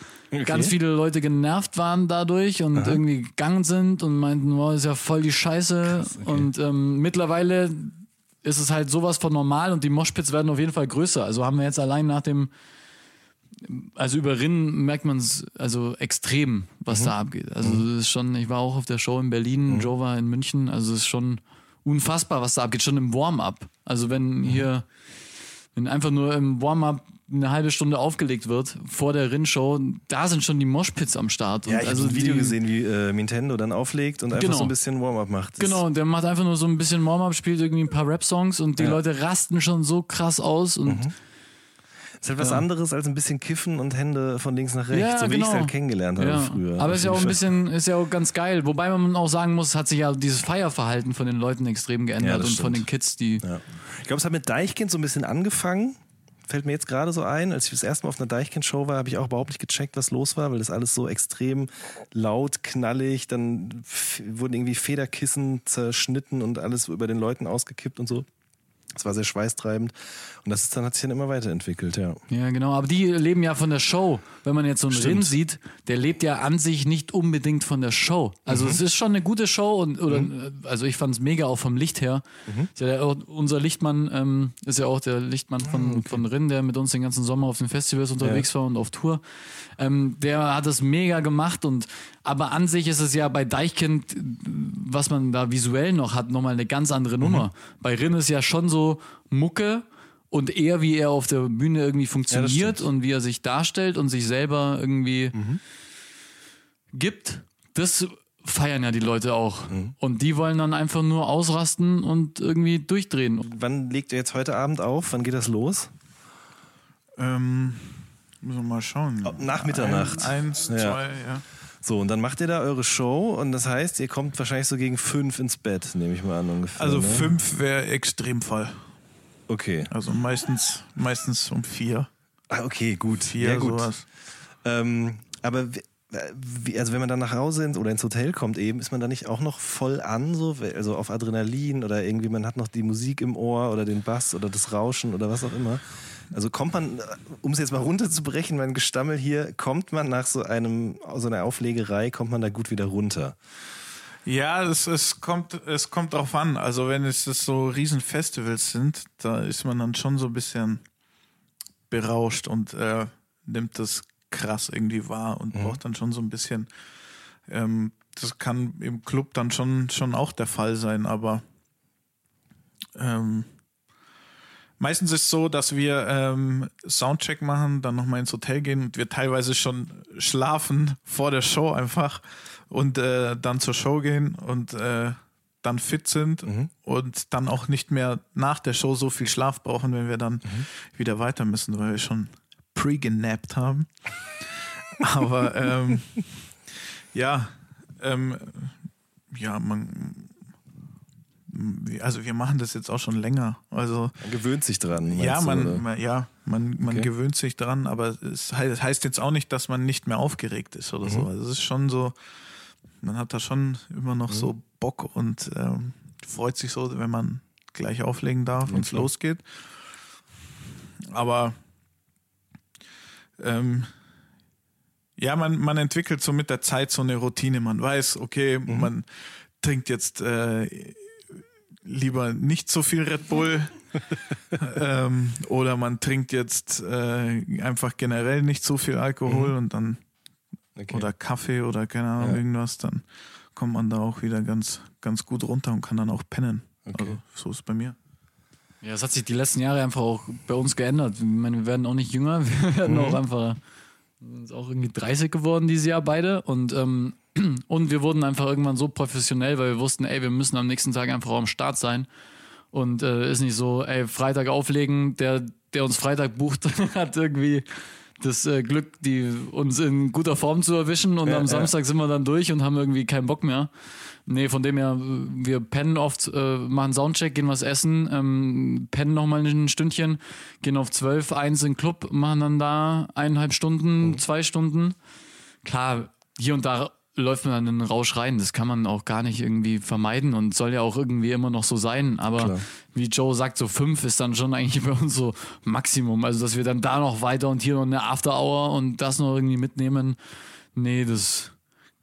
ganz viele Leute genervt waren dadurch und irgendwie gegangen sind und meinten, wow, ist ja voll die Scheiße. Und ähm, mittlerweile ist es halt sowas von normal und die Moshpits werden auf jeden Fall größer. Also haben wir jetzt allein nach dem, also über Rinnen merkt man es also extrem, was da abgeht. Also das ist schon, ich war auch auf der Show in Berlin, Joe war in München, also es ist schon unfassbar, was da abgeht, schon im Warm-up. Also wenn hier, wenn einfach nur im Warm-up eine halbe Stunde aufgelegt wird vor der Rinnshow, da sind schon die Moshpits am Start. Ja, ich also habe ein Video die, gesehen, wie äh, Nintendo dann auflegt und einfach Genau. so ein bisschen Warm-up macht. Das- Genau, und der macht einfach nur so ein bisschen Warm-up, spielt irgendwie ein paar Rap-Songs und die Ja. Leute rasten schon so krass aus und Ist halt was anderes als ein bisschen kiffen und Hände von links nach rechts, Ja, so wie ich genau. es halt kennengelernt habe Ja, früher. aber ist ja auch ein bisschen, ist ja auch ganz geil. Wobei man auch sagen muss, hat sich ja dieses Feierverhalten von den Leuten extrem Ja, geändert das und von stimmt. den Kids, die. Ja. Ich glaube, es hat mit Deichkind so ein bisschen angefangen. Fällt mir jetzt gerade so ein, als ich das erste Mal auf einer Deichkind-Show war, habe ich auch überhaupt nicht gecheckt, was los war, weil das alles so extrem laut, knallig, dann wurden irgendwie Federkissen zerschnitten und alles über den Leuten ausgekippt und so. Das war sehr schweißtreibend. Und das ist dann hat sich dann immer weiterentwickelt, ja. Ja, genau. Aber die leben ja von der Show. Wenn man jetzt so einen Stimmt. Rin sieht, der lebt ja an sich nicht unbedingt von der Show. Also Mhm. es ist schon eine gute Show und oder also ich fand es mega auch vom Licht her. Mhm. Ja der, unser Lichtmann ähm, ist ja auch der Lichtmann von, Ah, von Rin, der mit uns den ganzen Sommer auf den Festivals unterwegs war und auf Tour. Ähm, der hat es mega gemacht und aber an sich ist es ja bei Deichkind, was man da visuell noch hat, nochmal eine ganz andere Mhm. Nummer. Bei Rin ist ja schon so Mucke und eher wie er auf der Bühne irgendwie funktioniert stimmt. und wie er sich darstellt und sich selber irgendwie gibt, das feiern ja die Leute auch. Und die wollen dann einfach nur ausrasten und irgendwie durchdrehen. Wann legt ihr jetzt heute Abend auf? Wann geht das los? Ähm, müssen wir mal schauen. Nach Mitternacht. Ein, eins, Ja. zwei, ja. So, und dann macht ihr da eure Show und das heißt, ihr kommt wahrscheinlich so gegen fünf ins Bett, nehme ich mal an ungefähr. Also ne? fünf wäre Extremfall. Okay. Also meistens, meistens um vier. Ah, okay, gut. Vier, ja, gut. sowas. Ähm, aber wie, also wenn man dann nach Hause ins, oder ins Hotel kommt eben, ist man da nicht auch noch voll an, so, also auf Adrenalin oder irgendwie, man hat noch die Musik im Ohr oder den Bass oder das Rauschen oder was auch immer. Also kommt man, um es jetzt mal runterzubrechen, mein Gestammel hier, kommt man nach so einem, so einer Auflegerei, kommt man da gut wieder runter. Ja, es, es, kommt, es kommt drauf an. Also wenn es so Riesenfestivals sind, da ist man dann schon so ein bisschen berauscht und äh, nimmt das krass irgendwie wahr und braucht dann schon so ein bisschen. Ähm, das kann im Club dann schon, schon auch der Fall sein, aber ähm, meistens ist es so, dass wir ähm, Soundcheck machen, dann nochmal ins Hotel gehen und wir teilweise schon schlafen vor der Show einfach und äh, dann zur Show gehen und äh, dann fit sind und dann auch nicht mehr nach der Show so viel Schlaf brauchen, wenn wir dann wieder weiter müssen, weil wir schon pre-genappt haben. Aber ähm, ja, ähm, ja, man, also wir machen das jetzt auch schon länger. Also Man gewöhnt sich dran. ja, man, man, ja, man, man Okay. gewöhnt sich dran, aber es hei- es heißt jetzt auch nicht, dass man nicht mehr aufgeregt ist oder Mhm. so. Also es ist schon so, man hat da schon immer noch so Mhm. Bock und ähm, freut sich so, wenn man gleich auflegen darf und es losgeht. Aber ähm, ja, man, man entwickelt so mit der Zeit so eine Routine. Man weiß, okay, Mhm. man trinkt jetzt äh, lieber nicht so viel Red Bull ähm, oder man trinkt jetzt äh, einfach generell nicht so viel Alkohol und dann Okay. oder Kaffee oder keine Ahnung Ja. irgendwas, dann kommt man da auch wieder ganz ganz gut runter und kann dann auch pennen. Okay. Also so ist es bei mir. Ja, es hat sich die letzten Jahre einfach auch bei uns geändert. Ich meine, wir werden auch nicht jünger, wir werden auch einfach sind auch irgendwie 30 geworden dieses Jahr beide und ähm, und wir wurden einfach irgendwann so professionell, weil wir wussten, ey, wir müssen am nächsten Tag einfach am Start sein und äh, ist nicht so, ey, Freitag auflegen, der der uns Freitag bucht, hat irgendwie das äh, Glück, die uns in guter Form zu erwischen und Ja, am ja. Samstag sind wir dann durch und haben irgendwie keinen Bock mehr. Nee, von dem her, wir pennen oft, äh, machen Soundcheck, gehen was essen, ähm, pennen nochmal ein Stündchen, gehen auf 12, eins in den Club, machen dann da eineinhalb Stunden, zwei Stunden. Klar, hier und da läuft man dann in den Rausch rein. Das kann man auch gar nicht irgendwie vermeiden und soll ja auch irgendwie immer noch so sein. Aber Klar. wie Joe sagt, so fünf ist dann schon eigentlich bei uns so Maximum. Also, dass wir dann da noch weiter und hier noch eine After Hour und das noch irgendwie mitnehmen. Nee, das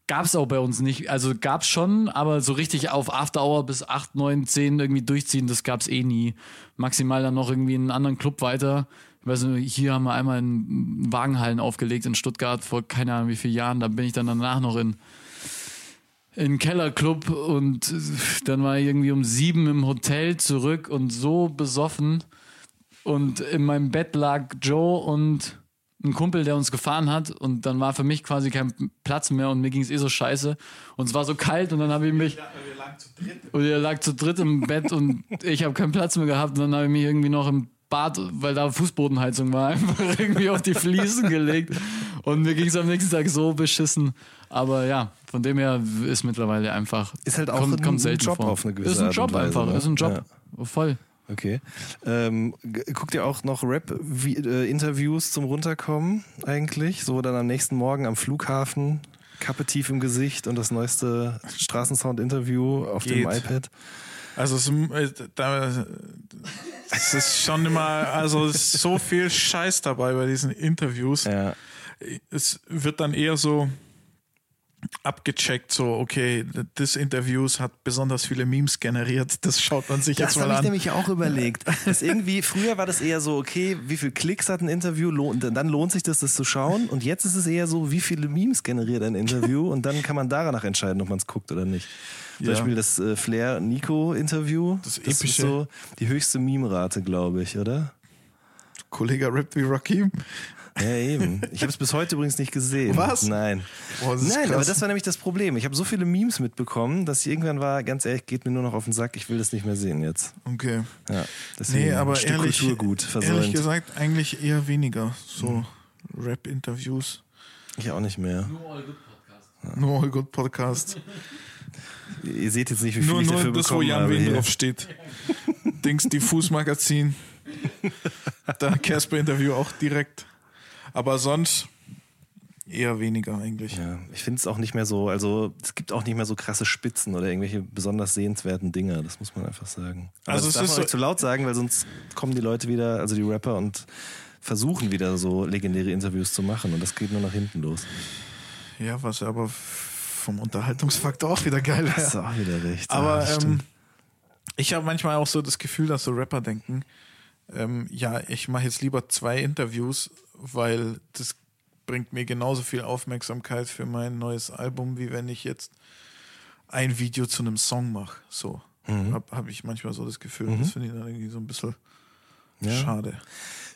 gab's auch bei uns nicht. Also gab's schon, aber so richtig auf After Hour bis 8, 9, 10 irgendwie durchziehen, das gab's eh nie. Maximal dann noch irgendwie in einen anderen Club weiter. Nicht, hier haben wir einmal in Wagenhallen aufgelegt in Stuttgart vor keine Ahnung wie vielen Jahren. Da bin ich dann danach noch in in den Kellerclub und dann war ich irgendwie um sieben im Hotel zurück und so besoffen. Und in meinem Bett lag Joe und ein Kumpel, der uns gefahren hat. Und dann war für mich quasi kein Platz mehr und mir ging es eh so scheiße. Und es war so kalt und dann habe ich mich. Und er lag zu dritt im Bett und ich habe keinen Platz mehr gehabt. Und dann habe ich mich irgendwie noch im Bad, weil da Fußbodenheizung war, einfach irgendwie auf die Fliesen gelegt. Und mir ging es am nächsten Tag so beschissen. Aber ja, von dem her ist mittlerweile einfach. Ist halt auch ein- ein Job auf eine gewisse Ist ein Art Job und Weise, einfach, ne? ist ein Job. Voll. Okay. Ähm, guckt ihr auch noch Rap-Interviews zum Runterkommen eigentlich? So dann am nächsten Morgen am Flughafen, Kappe tief im Gesicht und das neueste Straßensound-Interview auf dem Geht. iPad? Also es, äh, da, es ist schon immer, also es ist so viel Scheiß dabei bei diesen Interviews. Ja. Es wird dann eher so abgecheckt, so okay, das Interviews hat besonders viele Memes generiert, das schaut man sich Das jetzt habe mal ich an. nämlich auch überlegt. Dass irgendwie, früher war das eher so, okay, wie viel Klicks hat ein Interview, lohnt, dann lohnt sich das, das zu schauen. Und jetzt ist es eher so, wie viele Memes generiert ein Interview und dann kann man danach entscheiden, ob man es guckt oder nicht. Zum Ja. Beispiel das äh, Flair-Nico-Interview. Das ist epische. so die höchste Meme-Rate, glaube ich, oder? Kollege rappt wie Rakim. Ja, eben. Ich habe es bis heute übrigens nicht gesehen. Was? Nein. Boah, das Nein, krass. aber das war nämlich das Problem. Ich habe so viele Memes mitbekommen, dass ich irgendwann war, ganz ehrlich, geht mir nur noch auf den Sack, ich will das nicht mehr sehen jetzt. Okay. Ja, deswegen Nee, aber ein Stück ehrlich, Kulturgut ehrlich versäumt. gesagt eigentlich eher weniger so Rap-Interviews. Ich auch nicht mehr. Nur All Good Podcast. Ihr seht jetzt nicht, wie viel Nur, ich nur dafür das, wo bekommen Jan habe Wien drauf steht. Dings Diffus-Magazin. Da Casper-Interview auch direkt. Aber sonst eher weniger eigentlich. Ja, ich finde es auch nicht mehr so, also es gibt auch nicht mehr so krasse Spitzen oder irgendwelche besonders sehenswerten Dinge, das muss man einfach sagen. Aber Also das es darf ist man so- nicht zu laut sagen, weil sonst kommen die Leute wieder, also die Rapper und versuchen wieder so legendäre Interviews zu machen und das geht nur nach hinten los. Ja, was aber vom Unterhaltungsfaktor auch wieder geil Das ist. ist auch wieder recht. Aber Ja, ähm, stimmt. ich habe manchmal auch so das Gefühl, dass so Rapper denken, ähm, ja, ich mache jetzt lieber zwei Interviews, weil das bringt mir genauso viel Aufmerksamkeit für mein neues Album, wie wenn ich jetzt ein Video zu einem Song mache. So Mhm. habe hab ich manchmal so das Gefühl. Das finde ich dann irgendwie so ein bisschen Ja. schade.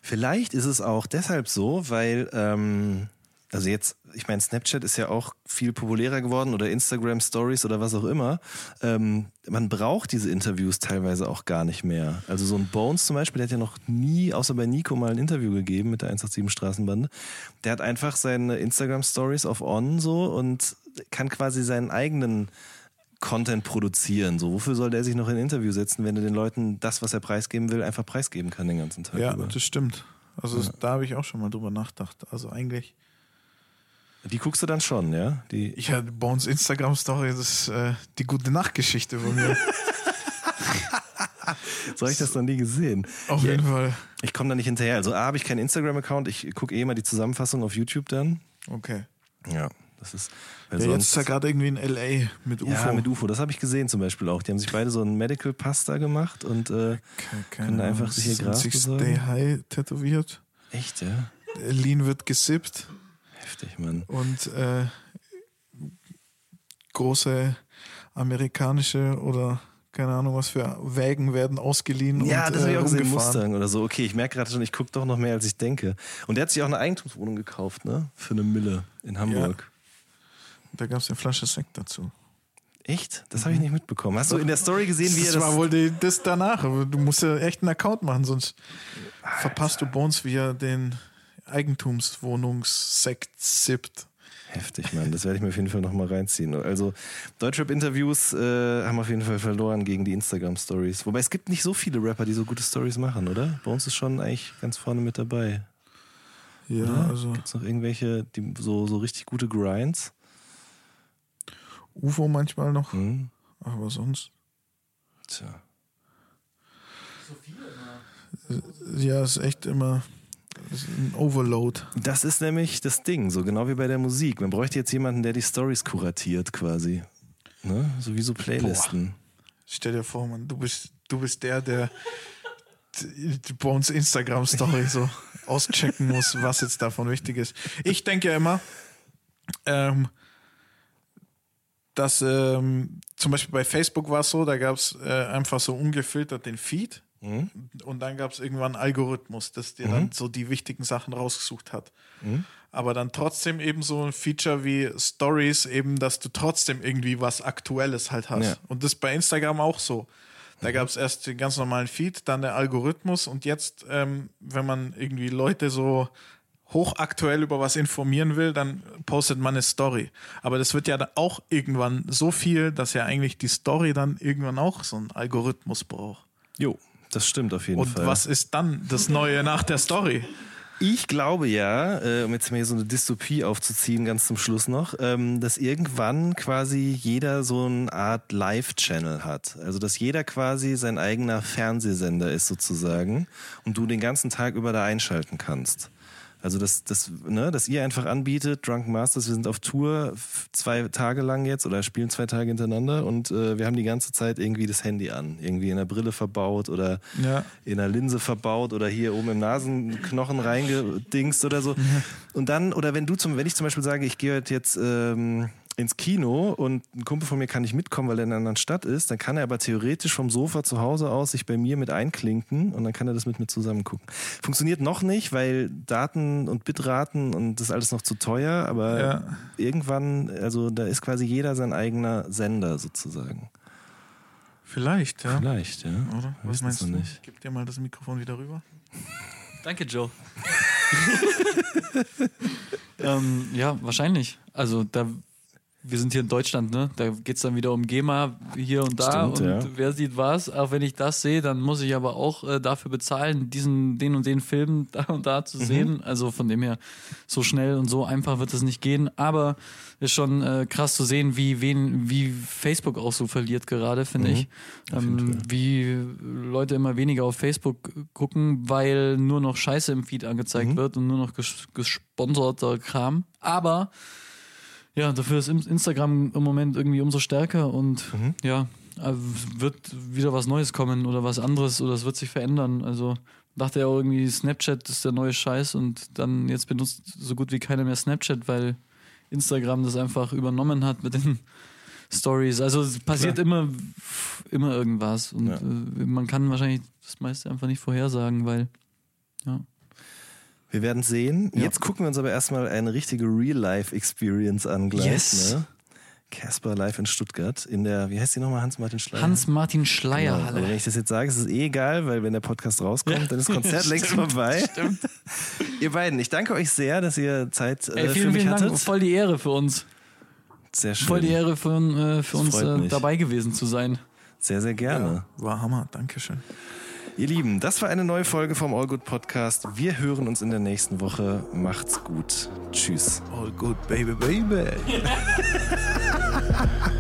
Vielleicht ist es auch deshalb so, weil, ähm, also jetzt, ich meine, Snapchat ist ja auch viel populärer geworden oder Instagram Stories oder was auch immer. Ähm, man braucht diese Interviews teilweise auch gar nicht mehr. Also so ein Bones zum Beispiel, der hat ja noch nie, außer bei Nico, mal ein Interview gegeben mit der 187 Straßenbande. Der hat einfach seine Instagram Stories auf On so und kann quasi seinen eigenen Content produzieren. So, wofür soll der sich noch in ein Interview setzen, wenn er den Leuten das, was er preisgeben will, einfach preisgeben kann den ganzen Tag Ja, über? das stimmt. Also da habe ich auch schon mal drüber nachgedacht. Also eigentlich, Die guckst du dann schon, ja? Die, ich hatte Bones Instagram-Story, das ist äh, die gute Nachtgeschichte von mir. so habe ich das noch nie gesehen. Auf jeden Fall. Ich komme da nicht hinterher. Also A, habe ich keinen Instagram-Account, ich gucke eh mal die Zusammenfassung auf YouTube dann. Okay. Ja, das ist. Weil Ja, jetzt ist sonst, er gerade irgendwie in L.A. mit UFO. ja, mit UFO, das habe ich gesehen zum Beispiel auch. Die haben sich beide so ein Medical Pasta gemacht und äh, können einfach sich hier besorgen. Stay High tätowiert. echt, ja? Lean wird gesippt Heftig, Mann. und äh, große amerikanische oder keine Ahnung was für Wägen werden ausgeliehen Ja, und das habe äh, ich auch gesehen. Mustang oder so. Okay, ich merke gerade schon, ich gucke doch noch mehr, als ich denke. Und der hat sich auch eine Eigentumswohnung gekauft, ne? Für eine Mille in Hamburg. Da gab es eine Flasche Sekt dazu. Echt? Das habe ich nicht mitbekommen. Hast du in der Story gesehen, wie er das das war wohl die, das danach, du musst ja echt einen Account machen, sonst verpasst du Bones, wie er den Eigentumswohnungssekt sippt. Heftig, Mann. Das werde ich mir auf jeden Fall nochmal reinziehen. Also, Deutschrap-Interviews äh, haben auf jeden Fall verloren gegen die Instagram-Stories. Wobei es gibt nicht so viele Rapper, die so gute Stories machen, oder? Bei uns ist schon eigentlich ganz vorne mit dabei. Ja, Oder? also Gibt es noch irgendwelche, die so, so richtig gute Grinds? UFO manchmal noch, Hm? aber sonst. Tja. Ja, ist echt immer ist ein Overload. Das ist nämlich das Ding, so genau wie bei der Musik. Man bräuchte jetzt jemanden, der die Stories kuratiert quasi. Ne? So wie so Playlisten. Stell dir vor, man, du bist, du bist der, der die- bei uns Instagram-Story so auschecken muss, was jetzt davon wichtig ist. Ich denke ja immer, ähm, dass ähm, zum Beispiel bei Facebook war es so, da gab es äh, einfach so ungefiltert den Feed Mhm. und dann gab es irgendwann einen Algorithmus, das dir dann so die wichtigen Sachen rausgesucht hat. Aber dann trotzdem eben so ein Feature wie Stories, eben, dass du trotzdem irgendwie was Aktuelles halt hast. Ja. Und das ist bei Instagram auch so. Da gab es erst den ganz normalen Feed, dann der Algorithmus und jetzt, ähm, wenn man irgendwie Leute so hochaktuell über was informieren will, dann postet man eine Story. Aber das wird ja dann auch irgendwann so viel, dass ja eigentlich die Story dann irgendwann auch so einen Algorithmus braucht. Jo, das stimmt auf jeden Und Fall. was ist dann das Neue nach der Story? Ich glaube ja, äh, um jetzt mal hier so eine Dystopie aufzuziehen, ganz zum Schluss noch, ähm, dass irgendwann quasi jeder so eine Art Live-Channel hat. Also dass jeder quasi sein eigener Fernsehsender ist sozusagen und du den ganzen Tag über da einschalten kannst. Also dass, dass, ne, dass ihr einfach anbietet, Drunken Masters, wir sind auf Tour zwei Tage lang jetzt oder spielen zwei Tage hintereinander und äh, wir haben die ganze Zeit irgendwie das Handy an, irgendwie in der Brille verbaut oder Ja. in der Linse verbaut oder hier oben im Nasenknochen reingedingst oder so. Und dann, oder wenn du zum, wenn ich zum Beispiel sage, ich gehe heute jetzt ähm, ins Kino und ein Kumpel von mir kann nicht mitkommen, weil er in einer anderen Stadt ist, dann kann er aber theoretisch vom Sofa zu Hause aus sich bei mir mit einklinken und dann kann er das mit mir zusammen gucken. Funktioniert noch nicht, weil Daten und Bitraten und das ist alles noch zu teuer, aber Ja. irgendwann, also da ist quasi jeder sein eigener Sender sozusagen. Vielleicht, ja. Vielleicht, ja. Oder? Was wissen meinst du? nicht. Gib dir mal das Mikrofon wieder rüber. Danke, Joe. ähm, ja, wahrscheinlich. Also da wir sind hier in Deutschland, ne? Da geht es dann wieder um GEMA hier und da Stimmt, und ja. wer sieht was. Auch wenn ich das sehe, dann muss ich aber auch äh, dafür bezahlen, diesen, den und den Film da und da Mhm. zu sehen. Also von dem her, so schnell und so einfach wird es nicht gehen. Aber ist schon äh, krass zu sehen, wie, wen, wie Facebook auch so verliert gerade, finde Mhm. ich. Ähm, wie Leute immer weniger auf Facebook gucken, weil nur noch Scheiße im Feed angezeigt Mhm. wird und nur noch ges gesponserter Kram. Aber ja, dafür ist Instagram im Moment irgendwie umso stärker und Mhm. ja, äh, wird wieder was Neues kommen oder was anderes oder es wird sich verändern. Also dachte ja auch irgendwie, Snapchat ist der neue Scheiß und dann jetzt benutzt so gut wie keiner mehr Snapchat, weil Instagram das einfach übernommen hat mit den Stories. Also es passiert immer, immer irgendwas und Ja. äh, man kann wahrscheinlich das meiste einfach nicht vorhersagen, weil ja. Wir werden sehen. Ja. Jetzt gucken wir uns aber erstmal eine richtige Real-Life-Experience an gleich. Yes. Ne? Casper live in Stuttgart in der, wie heißt die nochmal, Hans-Martin Schleier? Hans-Martin Genau. Schleierhalle. Aber wenn ich das jetzt sage, ist es eh egal, weil wenn der Podcast rauskommt, dann ist das Konzert längst vorbei. Stimmt. Ihr beiden, ich danke euch sehr, dass ihr Zeit äh, Ey, für vielen, mich vielen hattet. Dank. Voll die Ehre für uns. Sehr schön. Voll die Ehre für, äh, für uns äh, dabei gewesen zu sein. Sehr, sehr gerne. War Hammer, Dankeschön. Ihr Lieben, das war eine neue Folge vom All Good Podcast. Wir hören uns in der nächsten Woche. Macht's gut. Tschüss. All good, baby, baby.